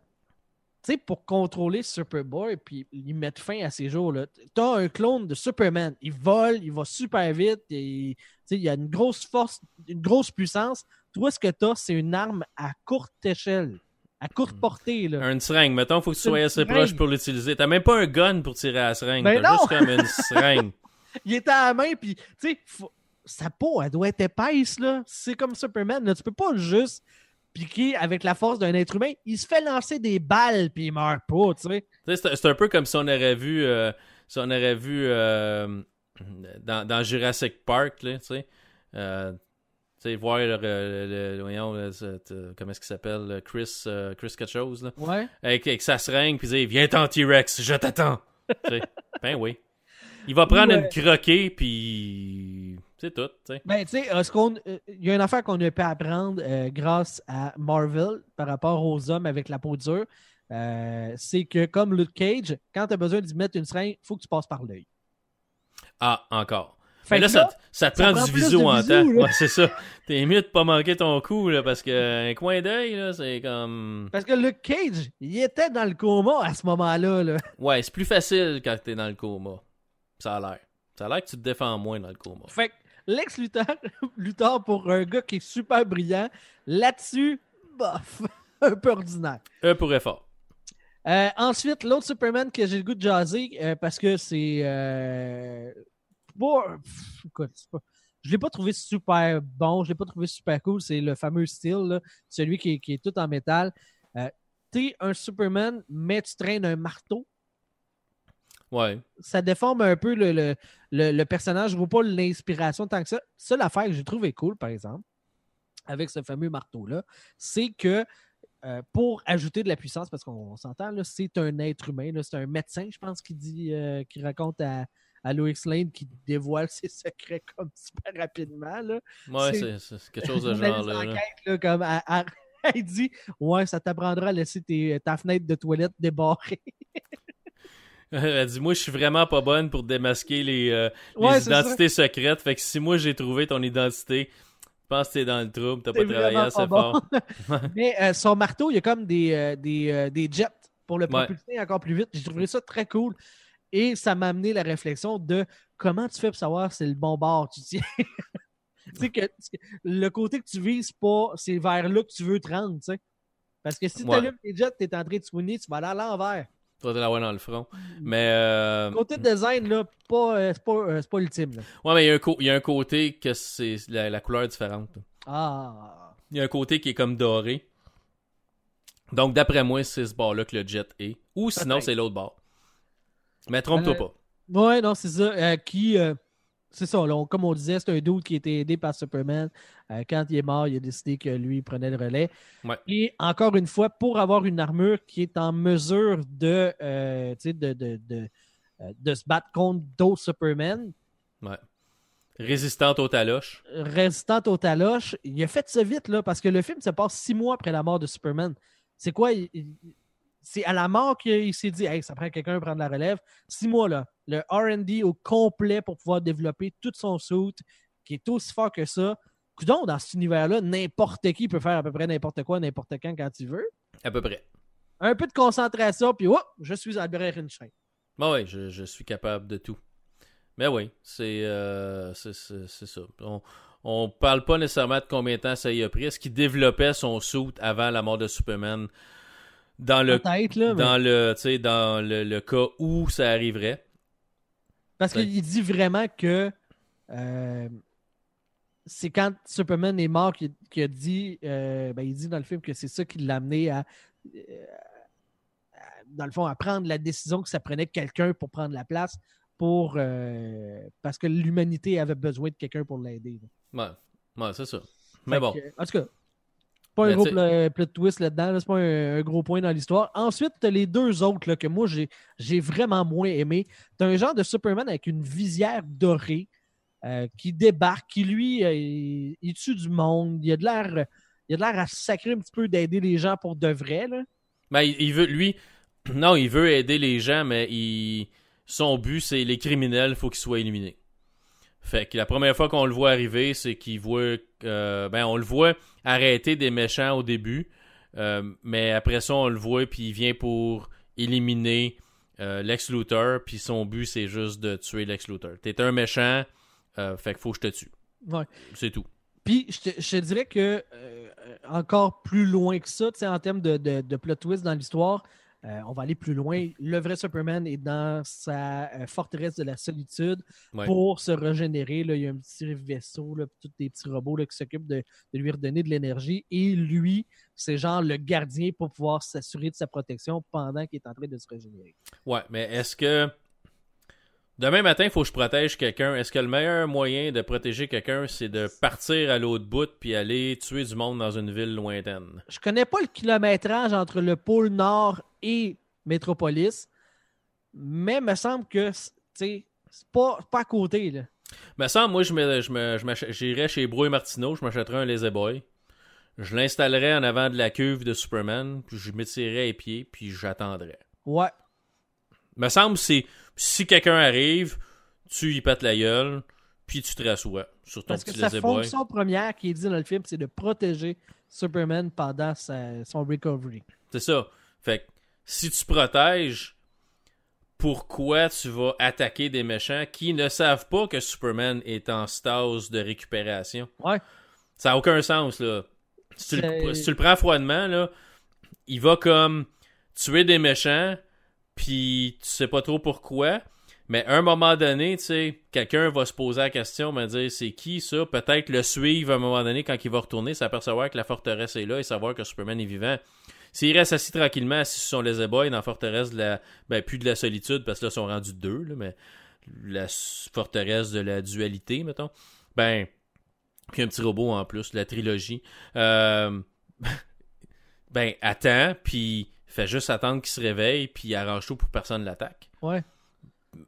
tu sais, pour contrôler Superboy, puis lui mettre fin à ses jours, là, t'as un clone de Superman. Il vole, il va super vite, et, il a une grosse force, une grosse puissance. Toi, ce que t'as, c'est une arme à courte échelle, à courte portée. Là. Un seringue, mettons, faut que tu sois assez seringue. proche pour l'utiliser. T'as même pas un gun pour tirer à la seringue. Ben T'as juste comme une seringue. Il est à la main, puis, tu sais, faut- sa peau, elle doit être épaisse, là. C'est comme Superman, là. Tu peux pas juste piquer avec la force d'un être humain. Il se fait lancer des balles, puis il meurt pas, tu sais. C'est un peu comme si on aurait vu, euh, si on aurait vu euh, dans, dans Jurassic Park, là, tu sais. Euh, tu sais, voir le, le- le- voyons, le- cette, comment est-ce qu'il s'appelle, le Chris, Chris quelque chose, là, Ouais. avec, avec sa seringue, puis dire, viens t'en T-Rex, je t'attends. Ben oui. Il va prendre Ouais. une croquée, puis c'est tout. Ben, tu sais, euh, ce qu'on- il y a une affaire qu'on a pu apprendre euh, grâce à Marvel par rapport aux hommes avec la peau dure. euh, c'est que, comme Luke Cage, quand tu as besoin d'y mettre une seringue, il faut que tu passes par l'œil. Ah, encore. Fait Mais là, ça, ça te ça prend prend du de en temps. Ouais, c'est ça. T'es mieux de pas manquer ton coup, là, parce que un coin d'œil, là, c'est comme. Parce que Luke Cage, il était dans le coma à ce moment-là. Là. Ouais, c'est plus facile quand t'es dans le coma. Ça a l'air. Ça a l'air que tu te défends moins dans le coma. Fait que Lex Luthor, Luthor pour un gars qui est super brillant. Là-dessus, bof, un peu ordinaire. Un pour effort. Euh, ensuite, l'autre Superman que j'ai le goût de jaser, euh, parce que c'est. Euh, pas- pff, écoute, c'est pas- je ne l'ai pas trouvé super bon, je ne l'ai pas trouvé super cool. C'est le fameux style, là, celui qui est, qui est tout en métal. Euh, T'es un Superman, mais tu traînes un marteau. Ouais. Ça déforme un peu le, le, le- le personnage. Je vois pas l'inspiration tant que ça. Seule affaire que j'ai trouvé cool, par exemple, avec ce fameux marteau-là, c'est que euh, pour ajouter de la puissance, parce qu'on s'entend, là, c'est un être humain, c'est un médecin, je pense, qui dit, euh, qui raconte à, à Lois Lane, qui dévoile ses secrets comme super rapidement. Là. Ouais, C'est- quelque chose de genre là. là. d'enquête, là, comme à- à- elle dit Ouais, ça t'apprendra à laisser tes- ta fenêtre de toilette débarrée. Elle dit Moi, je suis vraiment pas bonne pour démasquer les, euh, les Ouais, c'est ça. identités secrètes. Fait que si moi j'ai trouvé ton identité, je pense que t'es dans le trouble, t'as pas travaillé assez pas bon. fort. Mais euh, son marteau, il y a comme des, euh, des, des jets pour le Ouais. propulser encore plus vite. J'ai trouvé ça très cool. Et ça m'a amené la réflexion de comment tu fais pour savoir si c'est le bon bord tu tiens. tu sais que le côté que tu vises pas, c'est vers là que tu veux te rendre, tu sais. Parce que si tu Ouais. allumes tes jets, tu es en train de soigner, tu vas aller à l'envers. Toi, de l'avoir dans le front. Mais, euh, Côté design, là, pas, euh, c'est pas, euh, c'est pas ultime. Là. ouais, mais il y, a un co- il y a un côté que c'est la, la couleur est différente. Ah. Il y a un côté qui est comme doré. Donc, d'après moi, c'est ce bord-là que le jet est. Ou sinon, Peut-être. c'est l'autre bord. Mais trompe-toi Euh, pas. Ouais, non, c'est ça. euh, qui, euh, c'est ça, là, on- comme on disait, c'est un dude qui été aidé par Superman. Euh, quand il est mort, il a décidé que lui il prenait le relais. Ouais. Et encore une fois, pour avoir une armure qui est en mesure de, euh, tu sais, de, de, de, euh, de se battre contre d'autres Superman, Ouais. Résistante au taloche. résistante au taloche, il a fait ça vite, là, parce que le film se passe six mois après la mort de Superman. C'est quoi? il- il- c'est à la mort qu'il s'est dit, hey, ça prend quelqu'un pour prendre la relève. Six mois, là. Le RD au complet pour pouvoir développer tout son suit, qui est aussi fort que ça. Coudon, dans cet univers-là, n'importe qui peut faire à peu près n'importe quoi, n'importe quand, quand il veut. À peu près. Un peu de concentration, puis hop, je suis Albert Einstein. Bah ouais, je, je suis capable de tout. Mais oui, c'est euh, c'est ça. On, on parle pas nécessairement de combien de temps ça y a pris. Est-ce qu'il développait son suit avant la mort de Superman? Dans le, là, mais- dans le, tu sais, dans le, le cas où ça arriverait. Parce qu'il dit vraiment que euh, c'est quand Superman est mort qu'il a dit, euh, ben, il dit dans le film que c'est ça qui l'a amené à, euh, à- dans le fond, à prendre la décision que ça prenait quelqu'un pour prendre la place pour parce que l'humanité avait besoin de quelqu'un pour l'aider. Ouais, ouais c'est ça. Mais bon, que, en tout cas, pas un gros pla- plot twist là-dedans, là, c'est pas un, un gros point dans l'histoire. Ensuite, tu les deux autres là, que moi j'ai vraiment moins aimé. Tu un genre de Superman avec une visière dorée euh, qui débarque, qui lui, euh, il, il tue du monde. Il a de l'air. Il a de l'air à sacrer un petit peu d'aider les gens pour de vrai. Là. ben, il, il veut, lui, non, il veut aider les gens, mais il, son but, c'est les criminels, faut qu'ils soient éliminés. Fait que la première fois qu'on le voit arriver, c'est qu'il voit, euh, ben, on le voit arrêter des méchants au début, euh, mais après ça, on le voit, puis il vient pour éliminer euh, Lex Luthor, puis son but, c'est juste de tuer Lex Luthor. T'es un méchant, fait qu'il faut que je te tue. Ouais. C'est tout. Puis je te, je te dirais que encore plus loin que ça, tu sais, en termes de, de- de plot twist dans l'histoire, euh, on va aller plus loin. Le vrai Superman est dans sa euh, forteresse de la solitude Ouais. pour se régénérer. Là, il y a un petit vaisseau, là, tous des petits robots là, qui s'occupent de, de lui redonner de l'énergie. Et lui, c'est genre le gardien pour pouvoir s'assurer de sa protection pendant qu'il est en train de se régénérer. Ouais, mais est-ce que demain matin, il faut que je protège quelqu'un? Est-ce que le meilleur moyen de protéger quelqu'un, c'est de partir à l'autre bout puis aller tuer du monde dans une ville lointaine? Je connais pas le kilométrage entre le pôle Nord et Métropolis, mais me semble que c'est pas, pas à côté. Là. Me semble, moi, je me, je me, je j'irais chez Bro et Martineau, je m'achèterais un Lazy Boy. Je l'installerais en avant de la cuve de Superman, puis je m'étirerais les pieds, puis j'attendrais. Ouais. Me semble, c'est si quelqu'un arrive, tu y pètes la gueule, puis tu te rassois sur ton Parce que petit sa Lazy Boy. fonction première qui est dit dans le film, c'est de protéger Superman pendant sa- son recovery. C'est ça. Fait que si tu protèges, pourquoi tu vas attaquer des méchants qui ne savent pas que Superman est en stase de récupération? Ouais. Ça n'a aucun sens, là. Si tu, le, C'est- si tu le prends froidement, là, il va comme tuer des méchants, puis tu sais pas trop pourquoi. Mais à un moment donné, tu sais, quelqu'un va se poser la question, me dire c'est qui ça? Peut-être le suivre à un moment donné quand il va retourner, s'apercevoir que la forteresse est là et savoir que Superman est vivant. S'il reste assis tranquillement, assis sur son lazy boy dans la forteresse de la. Ben, plus de la solitude, parce que là, ils sont rendus deux, mais la forteresse de la dualité, mettons. Ben. Puis un petit robot en plus, la trilogie. Euh, ben, attends, puis fait juste attendre qu'il se réveille, puis arrange tout pour que personne l'attaque. Ouais.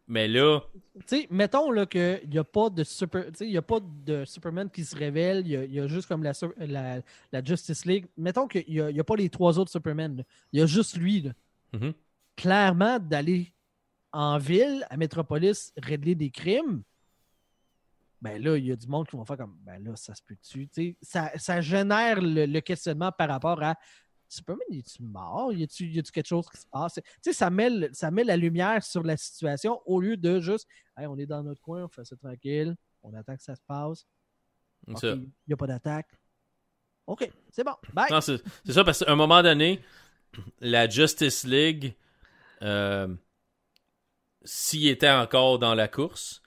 Mais là, Tu sais, mettons là, qu'il n'y a pas de super. Y a pas de Superman qui se révèle. Il y a, il y a juste comme la, la, la Justice League. Mettons qu'il n'y a, y a pas les trois autres Superman. Il y a juste lui. là. Mhm. Clairement, d'aller en ville, à Metropolis, régler des crimes. Ben là, il y a du monde qui vont faire comme ben là, ça se peut-tu. Ça, ça génère le, le questionnement par rapport à Superman, est-tu mort? Y a-tu quelque chose qui se passe? Tu sais, ça met, le- ça met la lumière sur la situation au lieu de juste Hey, on est dans notre coin, on fait ça tranquille, on attend que ça se passe. Il n'y a pas d'attaque. OK, c'est bon. Bye. Non, c'est c'est ça, parce qu'à un moment donné, la Justice League, euh, s'il était encore dans la course,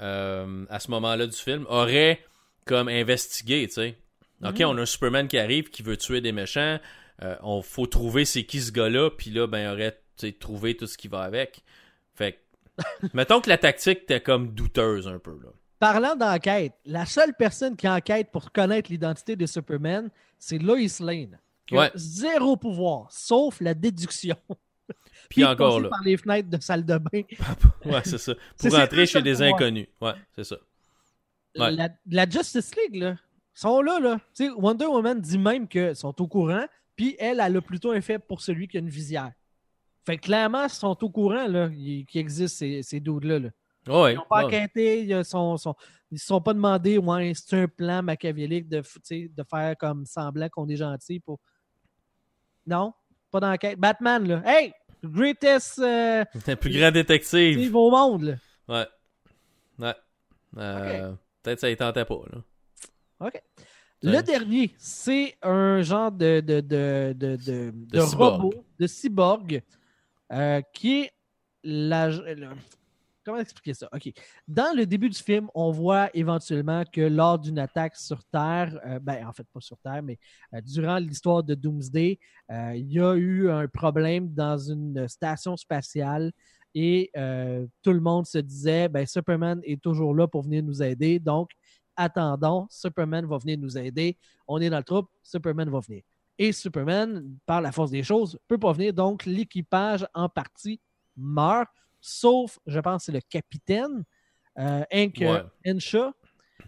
euh, à ce moment-là du film, aurait comme investigué, tu sais. OK, Mhm. on a un Superman qui arrive, qui veut tuer des méchants, euh, on faut trouver c'est qui ce gars-là, puis là, ben, il aurait trouvé tout ce qui va avec. Fait que, mettons que la tactique était comme douteuse un peu, là. Parlant d'enquête, la seule personne qui enquête pour connaître l'identité de Superman, c'est Lois Lane. Qui a zéro pouvoir, sauf la déduction. Puis encore là. par les fenêtres de salle de bain. Ouais, c'est ça. Pour entrer chez des inconnus. Ouais, c'est ça. Ouais. La, la Justice League, là, sont là, là. Tu sais, Wonder Woman dit même qu'ils sont au courant, puis elle, elle a plutôt un fait pour celui qui a une visière. Fait que clairement, ils sont au courant qu'il existe ces, ces dudes-là. là. Ouais, Ils n'ont pas enquêté, ils ne sont, sont- ils se sont pas demandé ouais, c'est un plan machiavélique de, de faire comme semblant qu'on est gentil pour. Non, pas d'enquête. Batman, là. Hey! Greatest euh, Le plus grand détective. Steve au monde, là. Ouais. Ouais. Euh, Peut-être ça ne tentait pas, là. OK. Le dernier, c'est un genre de, de, de, de, de, robot, de cyborg, euh, qui est la. le- Comment expliquer ça? OK. Dans le début du film, on voit éventuellement que lors d'une attaque sur Terre, euh, ben, en fait, pas sur Terre, mais euh, durant l'histoire de Doomsday, il y a eu un problème dans une station spatiale et tout le monde se disait ben, Superman est toujours là pour venir nous aider. Donc, attendons, Superman va venir nous aider. On est dans le troupe, Superman va venir. Et Superman, par la force des choses, peut pas venir. Donc, l'équipage en partie meurt, sauf, je pense, c'est le capitaine, euh, Hank Ouais. Henshaw.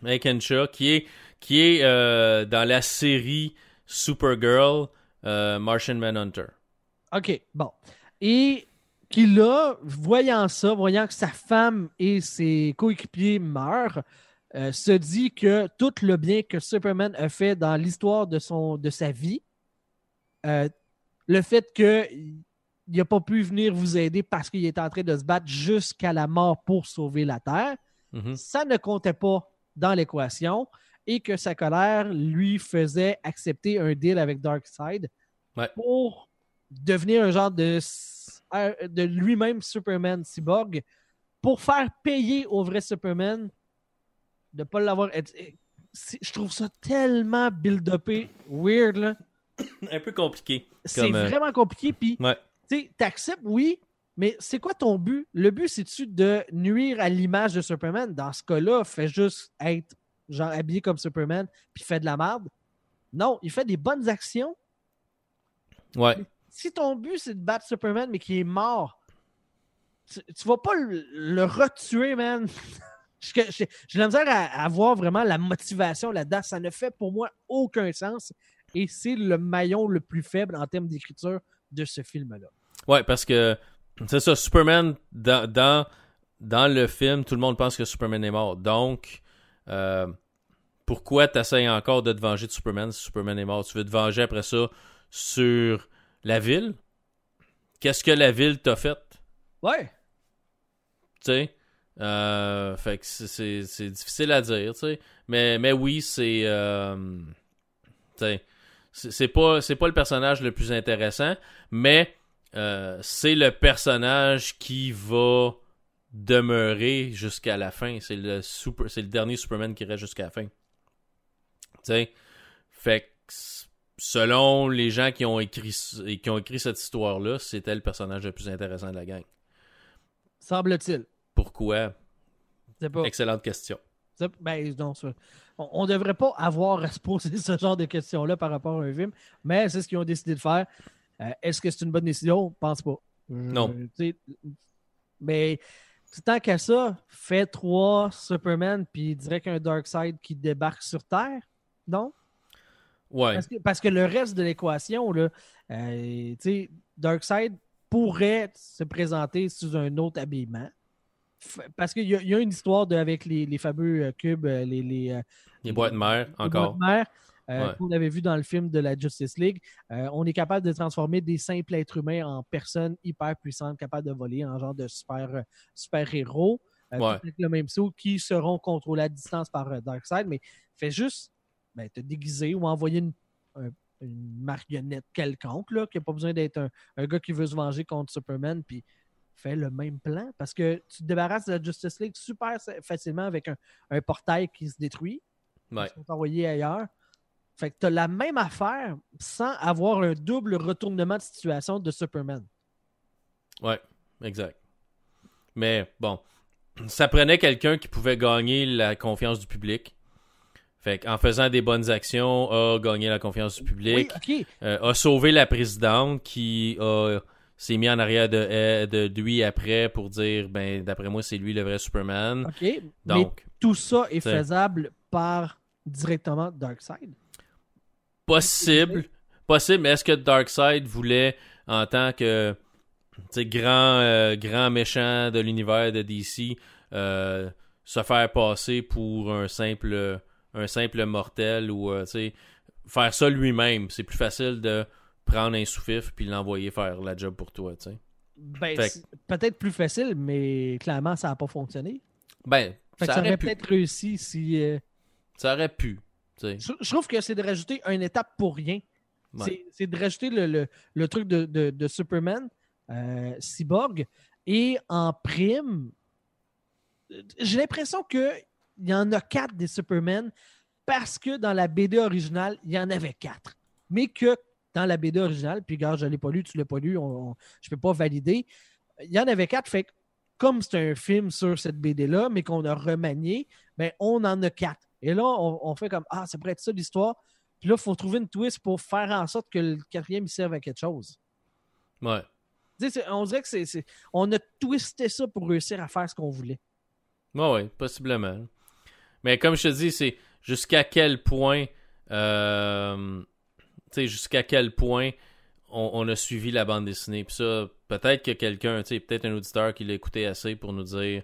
Hank Henshaw, qui est, qui est euh, dans la série Supergirl euh, Martian Manhunter. OK, bon. Et qui là, voyant ça, voyant que sa femme et ses coéquipiers meurent, euh, se dit que tout le bien que Superman a fait dans l'histoire de, son, de sa vie, euh, le fait qu'il n'a pas pu venir vous aider parce qu'il est en train de se battre jusqu'à la mort pour sauver la Terre, Mhm. ça ne comptait pas dans l'équation et que sa colère lui faisait accepter un deal avec Darkseid Ouais. pour devenir un genre de, de lui-même Superman cyborg pour faire payer au vrai Superman de ne pas l'avoir. C'est- Je trouve ça tellement build-upé, weird. là. Un peu compliqué. C'est Comme, euh, vraiment compliqué. Puis Ouais. tu t'acceptes, oui, mais c'est quoi ton but? Le but, c'est-tu de nuire à l'image de Superman? Dans ce cas-là, fait juste être genre habillé comme Superman puis fait de la merde. Non, il fait des bonnes actions. Ouais. Si ton but, c'est de battre Superman, mais qui est mort, tu, tu vas pas le, le retuer, man. J'ai la misère à, à voir vraiment la motivation là-dedans. Ça ne fait pour moi aucun sens. Et c'est le maillon le plus faible en termes d'écriture de ce film-là. Ouais, parce que c'est ça, Superman, dans, dans, dans le film, tout le monde pense que Superman est mort. Donc, euh, pourquoi t'essayes encore de te venger de Superman si Superman est mort? Tu veux te venger après ça sur la ville? Qu'est-ce que la ville t'a fait? Ouais. sais? Euh, fait que c'est difficile à dire, tu sais. Mais, mais oui, c'est. Euh, c'est pas, pas le personnage le plus intéressant, mais euh, c'est le personnage qui va demeurer jusqu'à la fin. C'est le, super, le dernier Superman qui reste jusqu'à la fin. sais Fait que selon les gens qui ont écrit, qui ont écrit cette histoire-là, c'était le personnage le plus intéressant de la gang. Semble-t-il. Pourquoi? Excellente question. Ben, on ne devrait pas avoir à se poser ce genre de questions-là par rapport à un film, mais c'est ce qu'ils ont décidé de faire. Euh, est-ce que c'est une bonne décision? Je pense pas. Non. mais tant qu'à ça, fait trois Superman puis dirait qu'un Darkseid qui débarque sur Terre, non? Ouais. Parce que, le reste de l'équation, euh, Darkseid pourrait se présenter sous un autre habillement parce qu'il y, a une histoire avec les, fameux euh, cubes, euh, les, les, les, boîtes mères, encore. Boîtes qu'on avait vu dans le film de la Justice League. on est capable de transformer des simples êtres humains en personnes hyper puissantes, capables de voler, en genre de super, super héros. avec le même saut, qui seront contrôlés à distance par Darkseid, mais fais juste ben, te déguiser ou envoyer une, marionnette quelconque, là, qui n'a pas besoin d'être un, un, gars qui veut se venger contre Superman, puis fait le même plan parce que tu te débarrasses de la Justice League super facilement avec un, portail qui se détruit. Ouais. Qui envoyés ailleurs. Fait que tu as la même affaire sans avoir un double retournement de situation de Superman. Ouais, exact. Mais bon, ça prenait quelqu'un qui pouvait gagner la confiance du public. Fait en faisant des bonnes actions, a gagné la confiance du public. Euh, a sauvé la présidente qui a s'est mis en arrière de, de, lui après pour dire ben d'après moi c'est lui le vrai Superman. OK. Donc tout ça est faisable par directement Darkseid? Possible. Possible, mais est-ce que Darkseid voulait en tant que grand euh, grand méchant de l'univers de DC euh, se faire passer pour un simple un simple mortel ou euh, faire ça lui-même, c'est plus facile de prendre un sous-fif puis l'envoyer faire la job pour toi, tu sais. Ben, peut-être plus facile, mais clairement, ça n'a pas fonctionné. Ben, ça, aurait, peut-être réussi si. Euh, ça aurait pu. Je, je, trouve que c'est de rajouter une étape pour rien. C'est de rajouter le, le, truc de, de, Superman, euh, Cyborg, et en prime, j'ai l'impression qu'il y en a quatre des Superman parce que dans la BD originale, il y en avait quatre. Mais que dans la BD originale, puis regarde, je ne l'ai pas lu, tu ne l'as pas lu, je ne peux pas valider. Il y en avait quatre, fait comme c'est un film sur cette BD-là, mais qu'on a remanié, ben, on en a quatre. Et là, on, fait comme Ah, ça pourrait être ça l'histoire. Puis là, il faut trouver une twist pour faire en sorte que le quatrième serve à quelque chose. Ouais. on dirait que c'est. On a twisté ça pour réussir à faire ce qu'on voulait. Ouais, ouais, possiblement. Mais comme je te dis, c'est jusqu'à quel point euh, jusqu'à quel point on, a suivi la bande dessinée. Puis ça, peut-être que quelqu'un, peut-être un auditeur qui l'a écouté assez pour nous dire,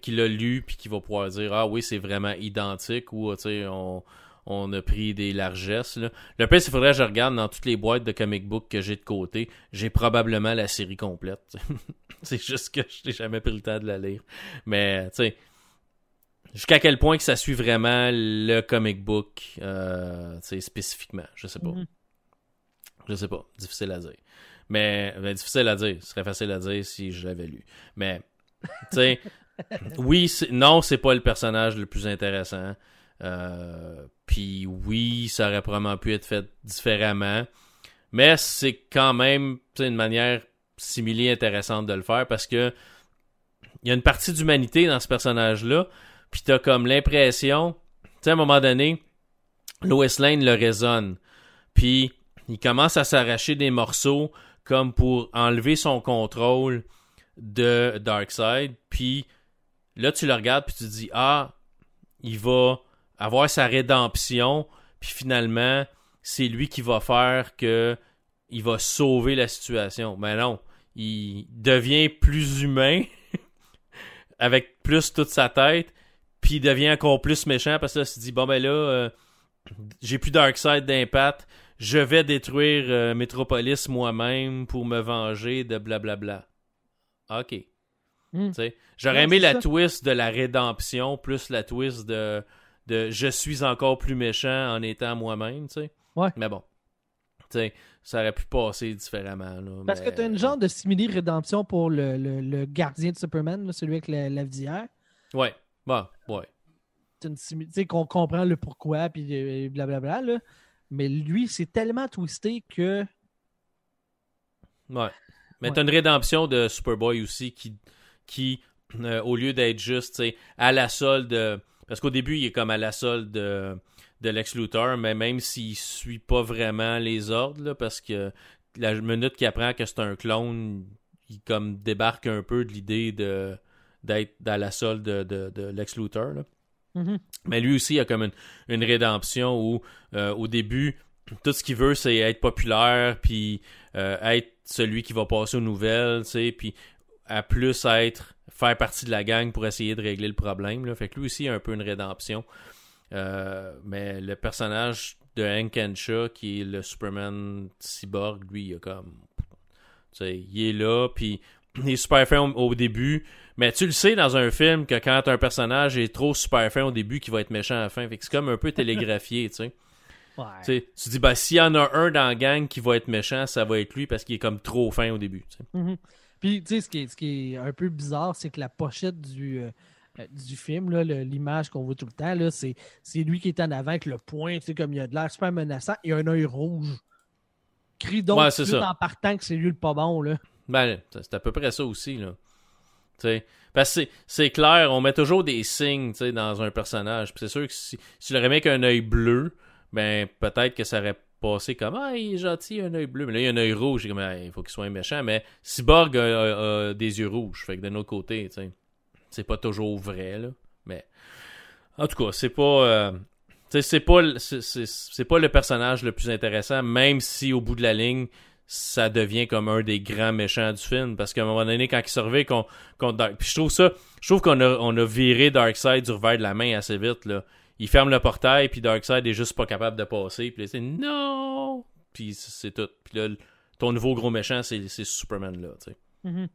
qui l'a lu, puis qui va pouvoir dire, ah oui, c'est vraiment identique, ou on, on a pris des largesses. Le pire, il faudrait que je regarde dans toutes les boîtes de comic book que j'ai de côté, j'ai probablement la série complète. c'est juste que je n'ai jamais pris le temps de la lire. Mais, tu sais, jusqu'à quel point que ça suit vraiment le comic book, euh, spécifiquement, je sais pas. Mm-hmm. Je sais pas. Difficile à dire. Mais, ben, difficile à dire. Ce serait facile à dire si je l'avais lu. Mais, tu sais, oui, non, c'est pas le personnage le plus intéressant. Euh, puis oui, ça aurait probablement pu être fait différemment. Mais c'est quand même une manière similée intéressante de le faire parce que il y a une partie d'humanité dans ce personnage-là. Puis t'as comme l'impression, tu sais, à un moment donné, Lois Lane le résonne. Puis il commence à s'arracher des morceaux comme pour enlever son contrôle de Darkseid. Puis là, tu le regardes puis tu te dis ah, il va avoir sa rédemption. Puis finalement, c'est lui qui va faire que il va sauver la situation. Mais non, il devient plus humain avec plus toute sa tête. Puis il devient encore plus méchant parce que là, il se dit bon ben là, euh, j'ai plus Darkseid d'impact je vais détruire euh, Metropolis moi-même pour me venger de blablabla. OK. Hmm. Tu sais, J'aurais Ouais, aimé la ça. twist de la rédemption plus la twist de, de je suis encore plus méchant en étant moi-même. tu sais. Ouais. Mais bon, ça aurait pu passer différemment. là, Parce mais- que tu as une genre de simili-rédemption pour le, le- le gardien de Superman, là, celui avec la, la visière. Ouais, bon, ouais. Tu sais, qu'on comprend le pourquoi, puis euh, blablabla. Là. Mais lui, c'est tellement twisté que. Ouais. Mais Ouais. t'as une rédemption de Superboy aussi qui, qui euh, au lieu d'être juste à la solde. parce qu'au début, il est comme à la solde de, de Lex Luthor, mais même s'il suit pas vraiment les ordres, là, parce que la minute qu'il apprend que c'est un clone, il comme débarque un peu de l'idée de d'être dans la solde de, de, de Lex Luthor. Là. Mhm. Mais lui aussi, il a comme une, rédemption où, euh, au début, tout ce qu'il veut, c'est être populaire, puis euh, être celui qui va passer aux nouvelles, tu sais, puis à plus être, faire partie de la gang pour essayer de régler le problème. Là. Fait que lui aussi, il a un peu une rédemption. Euh, mais le personnage de Hank Henshaw, qui est le Superman cyborg, lui, il a comme... Tu sais, il est là, puis il est super fin au début, mais tu le sais dans un film que quand un personnage est trop super fin au début, qu'il va être méchant à la fin. Fait que c'est comme un peu télégraphié, tu sais. Ouais. Tu dis, bah, s'il y en a un dans la gang qui va être méchant, ça va être lui parce qu'il est comme trop fin au début. Mhm. Puis, tu sais, ce qui, est, ce qui est un peu bizarre, c'est que la pochette du, euh, euh, du film, l'image qu'on voit tout le temps, c'est, lui qui est en avant avec le poing, tu sais, comme il a de l'air super menaçant, et un œil rouge. Crie donc Ouais, en partant que c'est lui le pas bon, là. Ben, c'est à peu près ça aussi, là. Parce que c'est- clair, on met toujours des signes, dans un personnage. C'est sûr que si, si mis avec un œil bleu, ben, peut-être que ça aurait passé comme, ah, il est gentil, un œil bleu. Mais là, il a un œil rouge, comme, Ah, il faut qu'il soit méchant. Mais Cyborg a, des yeux rouges. Fait que d'un autre côté, c'est pas toujours vrai, là. Mais, en tout cas, c'est pas... euh, c'est pas, le- c'est pas le personnage le plus intéressant, même si au bout de la ligne, ça devient comme un des grands méchants du film. Parce qu'à un moment donné, quand il surveille qu'on, contre Dark... Puis je trouve ça... Je trouve qu'on a, on a viré Darkseid du revers de la main assez vite, là. Il ferme le portail, puis Darkseid est juste pas capable de passer. Puis c'est « Non! » Puis c'est tout. Puis là, ton nouveau gros méchant, c'est c'est ce Superman-là, tu sais. Mhm.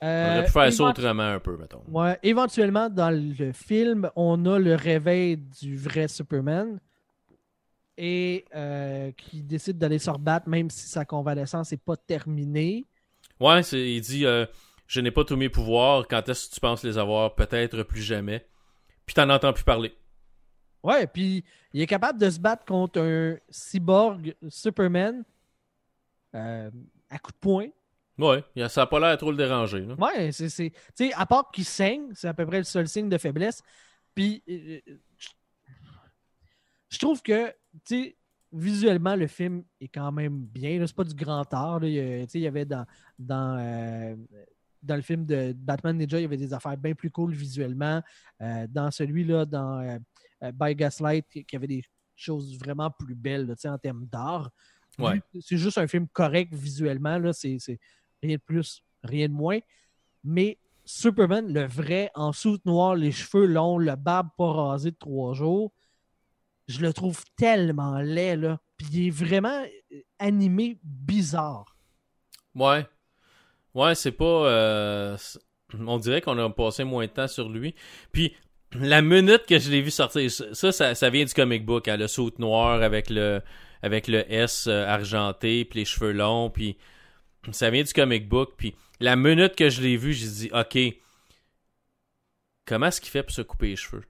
On Euh, aurait pu faire ça autrement un peu, mettons. Ouais, éventuellement, dans le film, on a le réveil du vrai Superman et euh, qui décide d'aller se rebattre, même si sa convalescence n'est pas terminée. Ouais, c'est- il dit euh, Je n'ai pas tous mes pouvoirs, quand est-ce que tu penses les avoir? Peut-être plus jamais. Puis t'en entends plus parler. Ouais, puis il est capable de se battre contre un cyborg Superman euh, à coups de poing. Ouais, ça a pas l'air trop le déranger. Là. Ouais, c'est. c'est- Tu sais, à part qu'il saigne, c'est à peu près le seul signe de faiblesse. Puis, je- trouve que, tu sais, visuellement, le film est quand même bien. C'est pas du grand art. là. Il il y avait dans, dans, euh, dans le film de Batman Ninja, il y avait des affaires bien plus cool visuellement. Euh, dans celui-là, dans euh, By Gaslight, il y avait des choses vraiment plus belles là, en termes d'art. Ouais. C'est juste un film correct visuellement. c'est rien de plus, rien de moins. Mais Superman, le vrai, en soute noire, les cheveux longs, le barbe pas rasé de trois jours, je le trouve tellement laid. Là. Puis il est vraiment euh, animé bizarre. Ouais. Ouais, c'est pas. euh, on dirait qu'on a passé moins de temps sur lui. Puis, la minute que je l'ai vu sortir, ça, ça, ça vient du comic book, hein, le saut noir avec le, avec le S euh, argenté, puis les cheveux longs, puis ça vient du comic book. Puis, la minute que je l'ai vu, j'ai dit, OK, comment est-ce qu'il fait pour se couper les cheveux?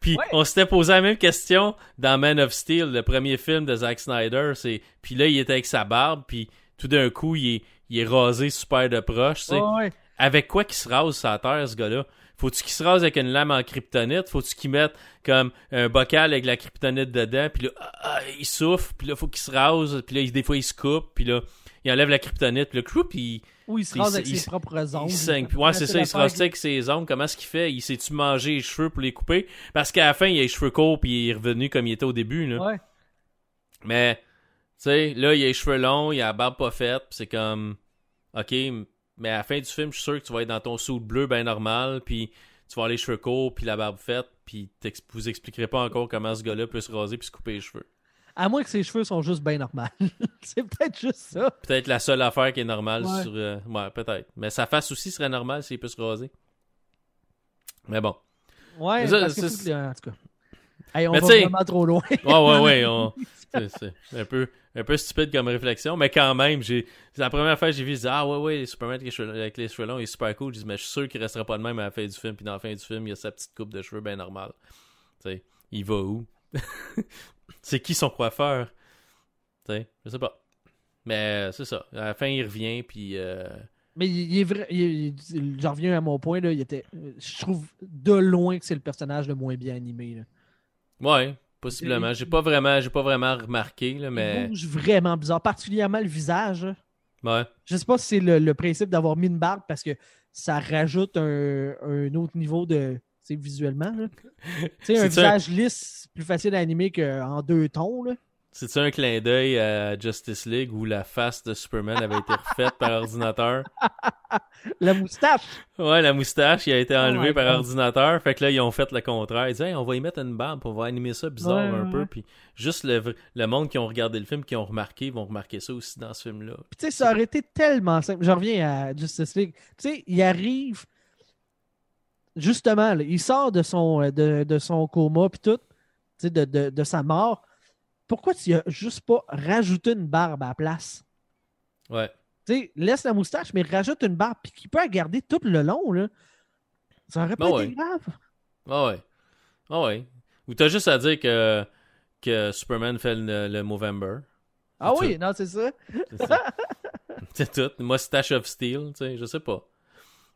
Puis, Ouais. on s'était posé la même question dans Man of Steel, le premier film de Zack Snyder. C'est, puis là, il était avec sa barbe, puis tout d'un coup, il est, il est rasé super de proche. Ouais, ouais. Avec quoi qu'il se rase sa terre, ce gars-là? Faut-tu qu'il se rase avec une lame en kryptonite? Faut-tu qu'il mette comme un bocal avec la kryptonite dedans? Puis là, ah, ah, il souffle, puis là, faut qu'il se rase, puis là, il- des fois, il se coupe, puis là, il enlève la kryptonite, puis là, puis Ou il se rase se- avec il ses se- propres ongles. il ouais, c'est ça, il se rase avec ses ongles. Comment est-ce qu'il fait? Il sait-tu manger les cheveux pour les couper? Parce qu'à la fin, il a les cheveux courts, puis il est revenu comme il était au début, là. Ouais. Mais, tu sais, là, il a les cheveux longs, il a la barbe pas faite, c'est comme, ok, mais à la fin du film, je suis sûr que tu vas être dans ton sou bleu bien normal, puis tu vas avoir les cheveux courts, puis la barbe faite, puis vous expliquerez pas encore comment ce gars-là peut se raser puis se couper les cheveux. À moins que ses cheveux sont juste bien normaux. c'est peut-être juste ça. Peut-être la seule affaire qui est normale Ouais. sur. euh, ouais, peut-être. Mais sa face aussi serait normale s'il peut se raser. Mais bon. Ouais, ça, parce que en tout cas. Hey, on Mais va vraiment trop loin. Ouais, ouais, ouais. on- C'est un peu, un peu stupide comme réflexion, mais quand même, j'ai. C'est la première fois que j'ai vu, je dis, ah ouais, ouais, Superman avec les cheveux, avec les cheveux longs, il est super cool. Je dis, mais je suis sûr qu'il restera pas de même à la fin du film. Puis dans la fin du film, il a sa petite coupe de cheveux bien normale. Tu sais, il va où? C'est qui son coiffeur? Tu sais, je sais pas. Mais euh, c'est ça. À la fin, il revient, puis. euh, Mais il, il est vrai. il- il- J'en reviens à mon point. Là, il était, je trouve de loin que c'est le personnage le moins bien animé. Là. Ouais, possiblement. J'ai pas vraiment, j'ai pas vraiment remarqué, là, Il mais. bouge vraiment bizarre, particulièrement le visage. là. Ouais. Je sais pas si c'est le, le principe d'avoir mis une barbe parce que ça rajoute un, un autre niveau de. Tu sais, visuellement. Tu sais, un C'est-tu un- visage lisse, plus facile à animer qu'en deux tons. Là. C'est-tu un clin d'œil à Justice League où la face de Superman avait été refaite par ordinateur? La moustache. Ouais, la moustache, il a été Oh enlevée par God. ordinateur. Fait que là, ils ont fait le contraire. Ils disaient, Hey, on va y mettre une barbe, on va animer ça bizarre Ouais, un ouais, peu. Puis juste le, le monde qui ont regardé le film, qui ont remarqué, vont remarquer ça aussi dans ce film-là. Puis, tu sais, ça aurait été tellement simple. Je reviens à Justice League. Tu sais, il arrive. Justement, là, il sort de son, euh, de, de son coma, puis tout, tu sais, de, de, de sa mort. Pourquoi tu as juste pas rajouté une barbe à la place? Ouais. Tu sais, laisse la moustache, mais rajoute une barbe, puis qu'il peut la garder tout le long, là. Ça aurait pas Ben été ouais. grave. Ah ouais. Ah ouais. Ou t'as juste à dire que, que Superman fait le, le Movember. Ah oui, non, c'est ça. C'est tout. Mustache of Steel, tu sais, je sais pas.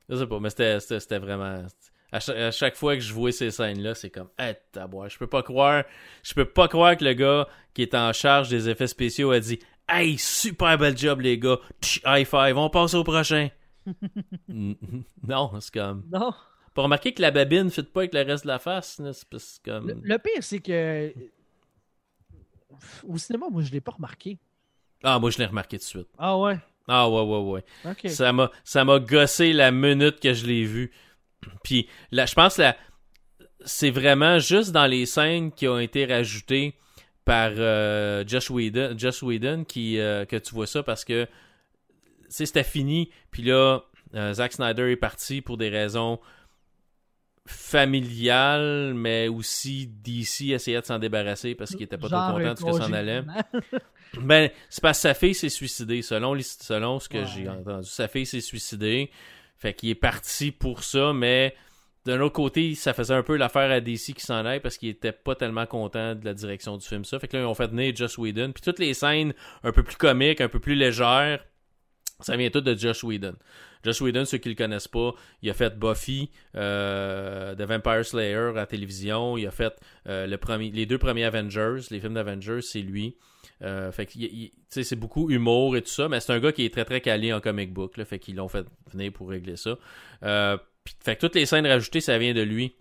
Je sais pas, mais c'était- vraiment. À chaque, à chaque fois que je vois ces scènes-là, c'est comme, eh, taboire, je peux pas croire, je peux pas croire que le gars qui est en charge des effets spéciaux a dit, hey, super bel job, les gars, Tch, high five, on passe au prochain. Mm, non, c'est comme. Non. Pas remarquer que la babine fit pas avec le reste de la face, parce que comme. Le, le pire, c'est que. Au cinéma, moi, je l'ai pas remarqué. Ah, moi, je l'ai remarqué tout de suite. Ah ouais? Ah, ouais, ouais, ouais. Ça m'a ça m'a gossé la minute que je l'ai vu. Puis là, je pense là c'est vraiment juste dans les scènes qui ont été rajoutées par euh, Josh Whedon, Josh Whedon qui euh, que tu vois ça parce que c'était fini puis là euh, Zack Snyder est parti pour des raisons familiales mais aussi DC essayait de s'en débarrasser parce qu'il était pas Genre trop content de ce que ça en congé allait. Ben, c'est parce que sa fille s'est suicidée, selon, les- selon ce que Ouais. j'ai entendu. Sa fille s'est suicidée. Fait qu'il est parti pour ça, mais d'un autre côté, ça faisait un peu l'affaire à DC qui s'en aille parce qu'il était pas tellement content de la direction du film. Ça fait que là, ils ont fait venir Joss Whedon. Puis toutes les scènes un peu plus comiques, un peu plus légères, ça vient tout de Josh Whedon. Josh Whedon, ceux qui le connaissent pas, il a fait Buffy, euh, The Vampire Slayer à la télévision. Il a fait euh, le premier, les deux premiers Avengers, les films d'Avengers, c'est lui. Euh, fait que c'est beaucoup humour et tout ça, mais c'est un gars qui est très très calé en comic book. Là, fait qu'ils l'ont fait venir pour régler ça. Euh, fait que toutes les scènes rajoutées, ça vient de lui.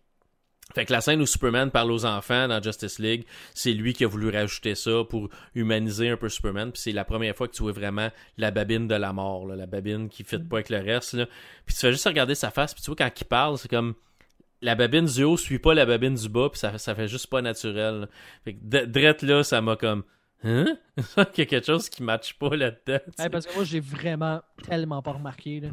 Fait que la scène où Superman parle aux enfants dans Justice League, c'est lui qui a voulu rajouter ça pour humaniser un peu Superman. Puis c'est la première fois que tu vois vraiment la babine de la mort, là, la babine qui fit pas avec le reste. Là. Puis tu fais juste regarder sa face, puis tu vois quand il parle, c'est comme la babine du haut suit pas la babine du bas, puis ça, ça fait juste pas naturel. là. Fait que drette là, ça m'a comme Hein? Il y a quelque chose qui matche pas là-dedans. Ouais, parce que moi, j'ai vraiment tellement pas remarqué. Là.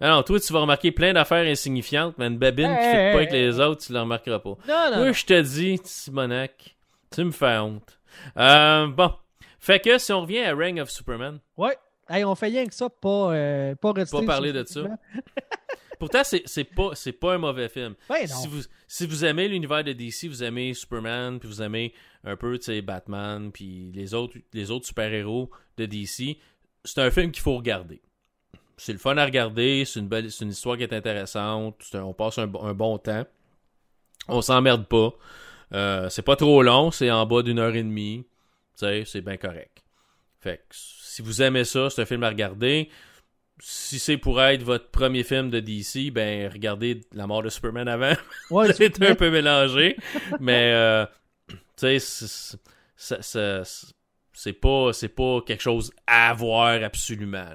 Non, toi, tu vas remarquer plein d'affaires insignifiantes, mais une babine qui Hey, fit hey, pas avec hey. les autres, tu la remarqueras pas. Non, non. Oui, je te dis, Simonac, tu me fais honte. Euh, bon. Fait que si on revient à Ring of Superman, Ouais. Hey, on fait rien que ça, pas, euh, pas rester. Pas parler de ça. pourtant, c'est c'est pas, c'est pas un mauvais film. Ouais, non. Si vous, si vous aimez l'univers de DC, vous aimez Superman, puis vous aimez un peu, Batman, puis les autres, les autres super-héros de DC, c'est un film qu'il faut regarder. C'est le fun à regarder, c'est une belle, c'est une histoire qui est intéressante, c'est un- on passe un, bon- un bon temps, on s'emmerde pas, Euh, c'est pas trop long, c'est en bas d'une heure et demie, c'est bien correct. Fait que si vous aimez ça, c'est un film à regarder. Si c'est pour être votre premier film de DC, ben regardez La mort de Superman avant. Ouais, c'est un peu mélangé, mais euh, tu sais, c'est- pas pas quelque chose à voir absolument.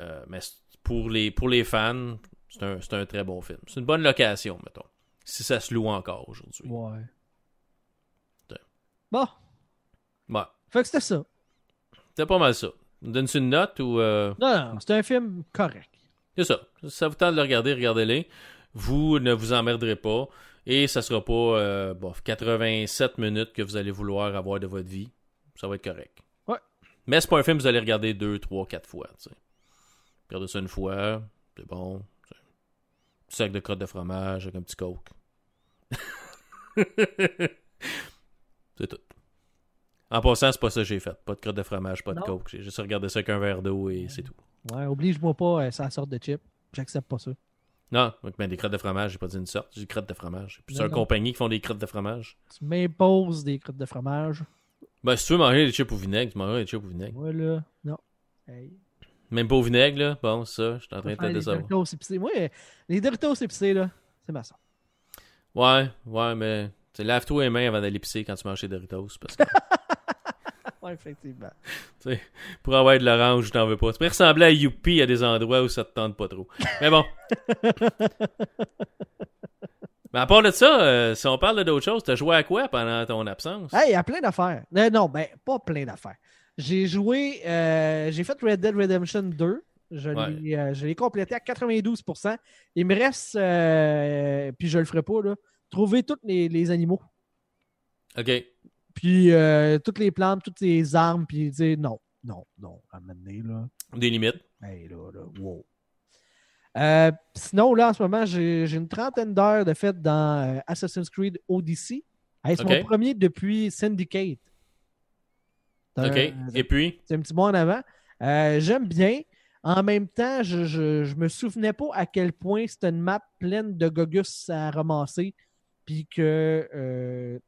Euh, mais pour les pour les fans, c'est un, un très bon film. C'est une bonne location, mettons. Si ça se loue encore aujourd'hui. Ouais. Bon. Ouais. Fait que c'était ça. C'est pas mal ça. Donne-tu une note ou. euh, Non, non, c'était un film correct. C'est ça. Si ça vous tente de le regarder, regardez-les. Vous ne vous emmerderez pas. Et ça sera pas euh, bon, 87 minutes que vous allez vouloir avoir de votre vie. Ça va être correct. Ouais. Mais c'est pas un film que vous allez regarder deux, trois, quatre fois. tu sais. Regardez ça une fois, c'est bon. c'est un petit sac de crottes de fromage avec un petit coke. c'est tout. En passant, c'est pas ça que j'ai fait. Pas de crottes de fromage, pas de coke. J'ai juste regardé ça avec un verre d'eau et c'est tout. Ouais, oblige-moi pas à sa sorte de chip. J'accepte pas ça. Non, donc, ben, des crottes de fromage, j'ai pas dit une sorte, j'ai dit crottes de fromage. C'est une non. compagnie qui font des crottes de fromage. Tu m'imposes des crottes de fromage. Ben, si tu veux manger des chips au vinaigre, tu mangeras des chips au vinaigre. Moi, là, non. Hey. Même pas au vinaigre, là? Bon, ça, je suis en train de te Faire les décevoir. Doritos épicés. Moi, les Doritos épicés, là, c'est ma sorte. Ouais, ouais, mais lave-toi les mains avant d'aller pisser quand tu manges tes Doritos. Parce que Ouais, effectivement. pour avoir de l'orange, je t'en veux pas. Tu peux ressembler à Youpi à des endroits où ça te tente pas trop. Mais bon. Mais à part de ça, euh, si on parle de d'autres choses, t'as joué à quoi pendant ton absence? Hey, il y a plein d'affaires. Euh, non, ben, pas plein d'affaires. J'ai joué, euh, j'ai fait Red Dead Redemption 2. Je Ouais. l'ai complété à 92%. Il me reste, puis je le ferai pas, là, trouver tous les, les animaux. Ok. Puis euh, toutes les plantes, toutes les armes, puis dire non, non, non, à un moment donné, là. Des limites. Hey, là, là, wow. Euh, sinon, là, en ce moment, j'ai une trentaine d'heures de fait dans euh, Assassin's Creed Odyssey. Hey, c'est mon premier depuis Syndicate. Ok. un- Et puis? c'est un petit mot en avant. Euh, J'aime bien. En même temps, je, je, je me souvenais pas à quel point c'était une map pleine de gogus à ramasser. Puis que. euh,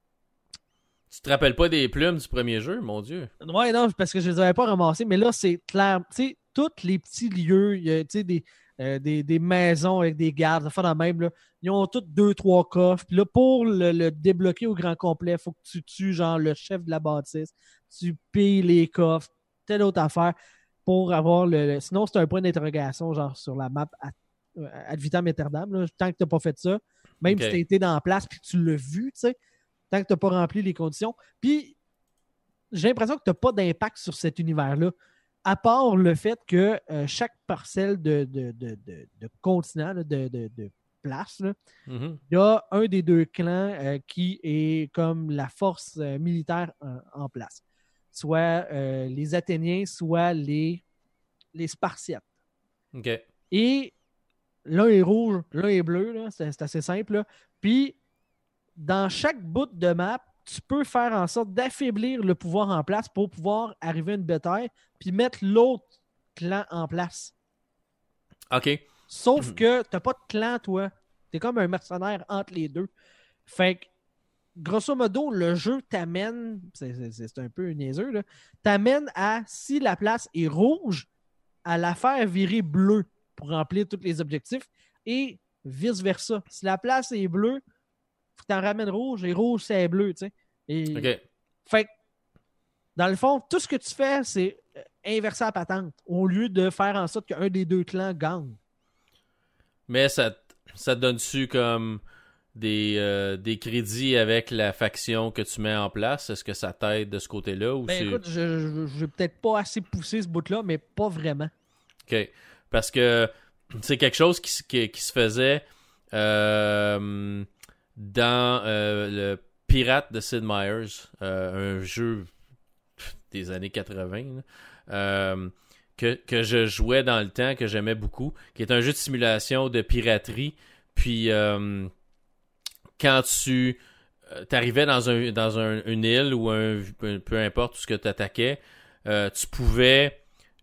Tu te rappelles pas des plumes du premier jeu, mon Dieu? Ouais, non, parce que je les avais pas ramassés, mais là, c'est clair. Tu sais, tous les petits lieux, il y a, tu sais, des, euh, des, des maisons avec des gardes, ça fait la même, là. Ils ont tous deux, trois coffres. Puis là, pour le, le débloquer au grand complet, il faut que tu tues, genre, le chef de la bâtisse. Tu pilles les coffres, telle autre affaire, pour avoir le. le- Sinon, c'est un point d'interrogation, genre, sur la map ad, euh, ad vitam aeternam, là. Tant que tu n'as pas fait ça, même si tu été dans la place puis que tu l'as vu, tu sais, tant que tu n'as pas rempli les conditions. Puis, j'ai l'impression que tu n'as pas d'impact sur cet univers-là, à part le fait que euh, chaque parcelle de, de, de, de- continent, de, de, de place, Mhm. il y a un des deux clans euh, qui est comme la force euh, militaire en, en place. Soit les Athéniens, soit les, les Spartiates. Ok. Et l'un est rouge, l'un est bleu, c'est c'est assez simple. là. Puis, dans chaque bout de map, tu peux faire en sorte d'affaiblir le pouvoir en place pour pouvoir arriver à une bataille, puis mettre l'autre clan en place. Ok. Sauf Mhm. que tu n'as pas de clan, toi. Tu es comme un mercenaire entre les deux. Fait que, grosso modo, le jeu t'amène, c'est un peu niaiseux, là, t'amène à, si la place est rouge, à la faire virer bleue pour remplir tous les objectifs et vice-versa. Si la place est bleue, faut que tu en ramènes rouge et rouge, c'est bleu, tu sais. Et- Ok. fait que, dans le fond, tout ce que tu fais, c'est euh, inverser la patente au lieu de faire en sorte qu'un des deux clans gagne. Mais ça, te- ça te donne-tu comme des, euh, des crédits avec la faction que tu mets en place? Est-ce que ça t'aide de ce côté-là? Ou Ben écoute, je vais peut-être pas assez pousser ce bout-là, mais pas vraiment. OK. Parce que c'est quelque chose qui, qui, qui se faisait euh, dans euh, le Pirate de Sid Meier's, euh, un jeu des années 80, là, euh, que, que je jouais dans le temps, que j'aimais beaucoup, qui est un jeu de simulation de piraterie. Puis quand tu arrivais dans, un, dans un- une île ou un, peu importe ce que tu attaquais, tu pouvais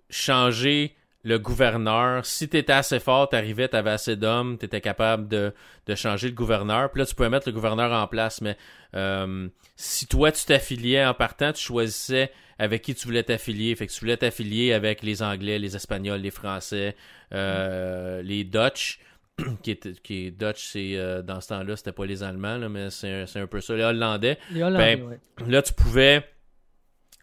changer le gouverneur. Si tu étais assez fort, tu arrivais, tu avais assez d'hommes, tu étais capable de, de changer le gouverneur. Puis là, tu pouvais mettre le gouverneur en place. Mais euh, si toi, tu t'affiliais en partant, tu choisissais avec qui tu voulais t'affilier. Fait que tu voulais t'affilier avec les Anglais, les Espagnols, les Français, euh, les Dutch. qui est, qui est Dutch, c'est euh, dans ce temps-là, c'était pas les Allemands, là, mais c'est un, c'est un peu ça. Les Hollandais. Les Hollandais, Ben, ouais. Là, tu pouvais,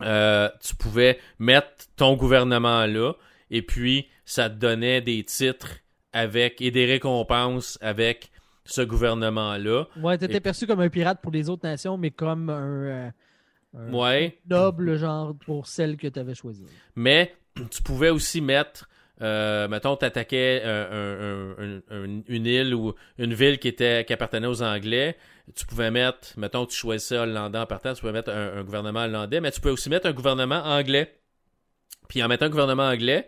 euh, tu pouvais mettre ton gouvernement là, et puis ça te donnait des titres avec et des récompenses avec ce gouvernement-là. Ouais, t'étais Et- perçu comme un pirate pour les autres nations, mais comme un, euh, un Ouais. noble genre pour celle que tu avais choisie. Mais tu pouvais aussi mettre, euh, mettons, t'attaquais un- un- un- un- une île ou une ville qui était qui appartenait aux Anglais. Tu pouvais mettre, mettons, tu choisissais hollandais en partant, tu pouvais mettre un, un gouvernement hollandais, mais tu pouvais aussi mettre un gouvernement anglais. Puis en mettant un gouvernement anglais,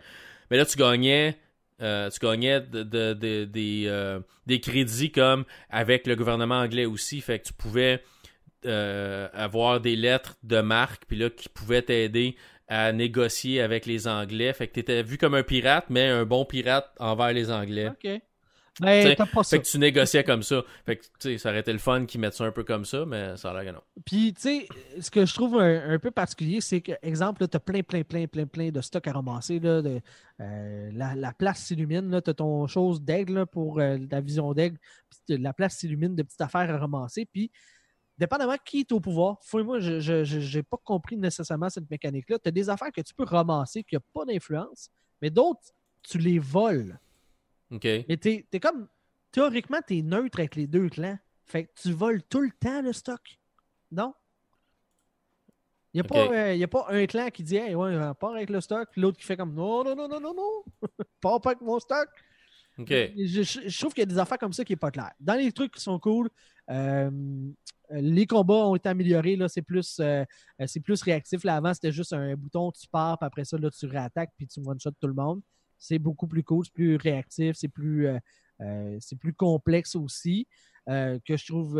mais là tu gagnais. euh, tu gagnais de- de- de- des, euh, des crédits comme avec le gouvernement anglais aussi. Fait que tu pouvais euh, avoir des lettres de marque, puis là, qui pouvaient t'aider à négocier avec les Anglais. Fait que t'étais vu comme un pirate, mais un bon pirate envers les Anglais. Mais t'as pas ça. Fait que tu négociais comme ça. Fait que, tu sais, ça aurait été le fun qu'ils mettent ça un peu comme ça, mais ça a l'air que non. Puis, tu sais, ce que je trouve un, un peu particulier, c'est que, exemple, tu as plein, plein, plein, plein, plein de stocks à ramasser. Là, de, euh, la, la place s'illumine. Tu as ton chose d'aigle pour euh, la vision d'aigle. puis t'as- La place s'illumine de petites affaires à ramasser. Puis, dépendamment qui est au pouvoir, moi, je n'ai pas compris nécessairement cette mécanique-là. Tu as des affaires que tu peux ramasser qui n'ont pas d'influence, mais d'autres, tu les voles. OK. Mais t'es es comme. Théoriquement, tu es neutre avec les deux clans. Fait que tu voles tout le temps le stock. Non? Il n'y a, euh, a pas un clan qui dit Hey, ouais, pars avec le stock. L'autre qui fait comme Non, non, non, non, non, non. pars pas avec mon stock. OK. Je, je- je trouve qu'il y a des affaires comme ça qui n'est pas clair. Dans les trucs qui sont cool, euh, les combats ont été améliorés. Là, c'est plus, euh, euh, c'est plus réactif. Là, avant, c'était juste un bouton, tu pars, puis après ça, là, tu réattaques, puis tu one-shot tout le monde. C'est beaucoup plus cool, c'est plus réactif, c'est plus, euh, euh, c'est plus complexe aussi, euh, que je trouve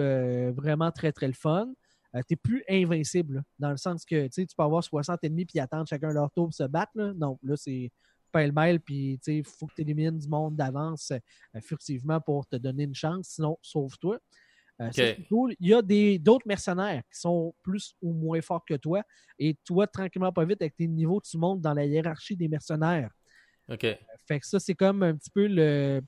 vraiment très, très le fun. tu n'es plus invincible, dans le sens que tu peux avoir 60 ennemis puis attendre chacun leur tour pour se battre. Là. Non, là, c'est pêle-mêle, puis il faut que tu élimines du monde d'avance furtivement pour te donner une chance, sinon, sauve-toi. Euh, c'est cool. Il y a des- d'autres mercenaires qui sont plus ou moins forts que toi, et toi, tranquillement, pas vite, avec tes niveaux, tu montes dans la hiérarchie des mercenaires. OK. Fait que ça, c'est comme un petit peu le,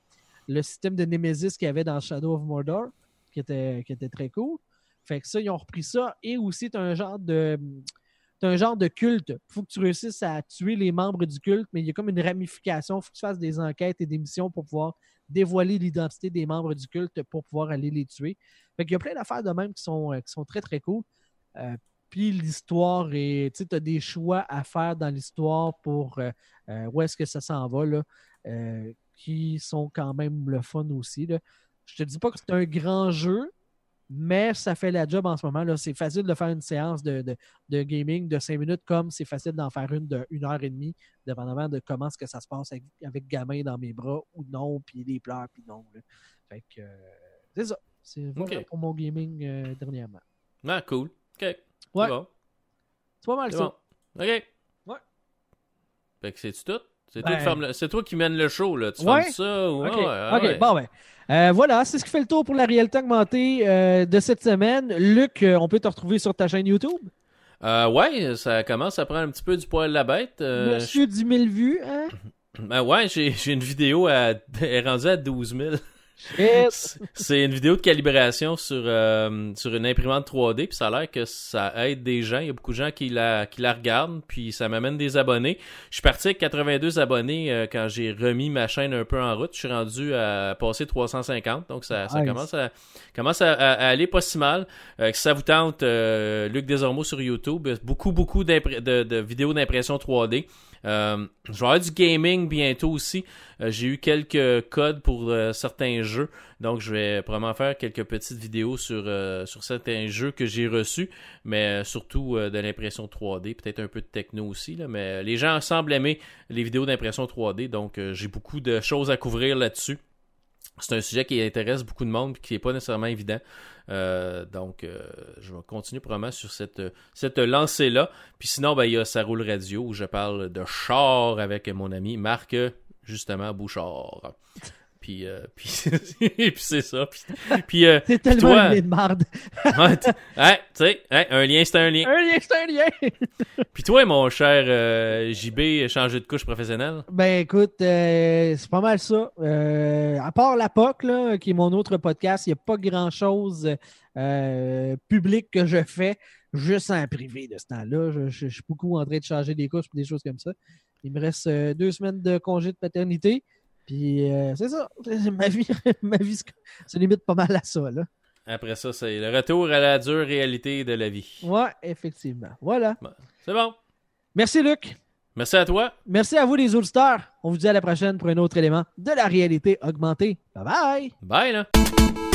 le système de Nemesis qu'il y avait dans Shadow of Mordor, qui était, qui était très cool. Fait que ça, ils ont repris ça. Et aussi, tu as un genre de. t'as un genre de culte. Il faut que tu réussisses à tuer les membres du culte, mais il y a comme une ramification. Il faut que tu fasses des enquêtes et des missions pour pouvoir dévoiler l'identité des membres du culte pour pouvoir aller les tuer. Fait qu'il y a plein d'affaires de même qui sont, euh, qui sont très, très cool. Euh, puis l'histoire est. Tu as des choix à faire dans l'histoire pour euh, euh, où est-ce que ça s'en va, là, euh, qui sont quand même le fun aussi. Là. Je te dis pas que c'est un grand jeu, mais ça fait la job en ce moment. là. C'est facile de faire une séance de, de- de gaming de 5 minutes comme c'est facile d'en faire une de 1 heure et demie, dépendamment de comment est-ce que ça se passe avec, avec gamin dans mes bras ou non, puis les pleurs, puis non. là. Fait que euh, c'est ça. C'est voilà Ok. pour mon gaming euh, dernièrement. Ah, cool. OK. C'est Ouais. bon. C'est pas mal ça. bon. OK. Ouais. Fait que c'est-tu tout? C'est Ben- toi, le- c'est toi qui mène le show, là. Tu Ouais. fermes ça ou... OK, Ah ouais, bon ben. Euh, voilà, c'est ce qui fait le tour pour la réalité augmentée euh, de cette semaine. Luc, euh, on peut te retrouver sur ta chaîne YouTube? Ouais, ça commence à prendre un petit peu du poil de la bête. Monsieur 10 000 vues, hein? Ben ouais, j'ai une vidéo à, est rendue à 12 000. C'est- une vidéo de calibration sur, euh, sur une imprimante 3D, puis ça a l'air que ça aide des gens. Il y a beaucoup de gens qui la, qui la regardent, puis ça m'amène des abonnés. Je suis parti avec 82 abonnés euh, quand j'ai remis ma chaîne un peu en route. Je suis rendu à passer 350, donc ça, ça commence, à, commence à, à- à aller pas si mal. Euh, si ça vous tente, euh, Luc Desormeaux sur YouTube, beaucoup, beaucoup de, de vidéos d'impression 3D. Euh, je vais avoir du gaming bientôt aussi. Euh, j'ai eu quelques codes pour euh, certains jeux, donc je vais probablement faire quelques petites vidéos sur, certains jeux que j'ai reçus, mais surtout de l'impression 3D, peut-être un peu de techno aussi. Mais les gens semblent aimer les vidéos d'impression 3D, donc j'ai beaucoup de choses à couvrir là-dessus. C'est un sujet qui intéresse beaucoup de monde et qui n'est pas nécessairement évident. Euh, donc, euh, je vais continuer probablement sur cette, cette lancée-là. Puis sinon, ben, il y a Ça roule radio où je parle de char avec mon ami Marc, justement, Bouchard. Puis, euh, puis, puis c'est ça. Puis, puis, euh, C'est tellement toi- un lien de marde. ouais, ouais, tu sais, ouais, un lien, c'est un lien. Un lien, c'est un lien. Puis toi, mon cher euh, JB, changer de couche professionnelle? Ben écoute, c'est pas mal ça. À part la POC, là, qui est mon autre podcast, il n'y a pas grand-chose public que je fais juste en privé de ce temps-là. Je, je- je suis beaucoup en train de changer des couches et des choses comme ça. Il me reste deux semaines de congé de paternité. Puis euh, c'est ça. Ma vie, ma vie se, limite pas mal à ça. Là. Après ça, c'est le retour à la dure réalité de la vie. Ouais, effectivement. Voilà. C'est bon. Merci, Luc. Merci à toi. Merci à vous, les auditeurs. On vous dit à la prochaine pour un autre élément de la réalité augmentée. Bye bye. Bye, là.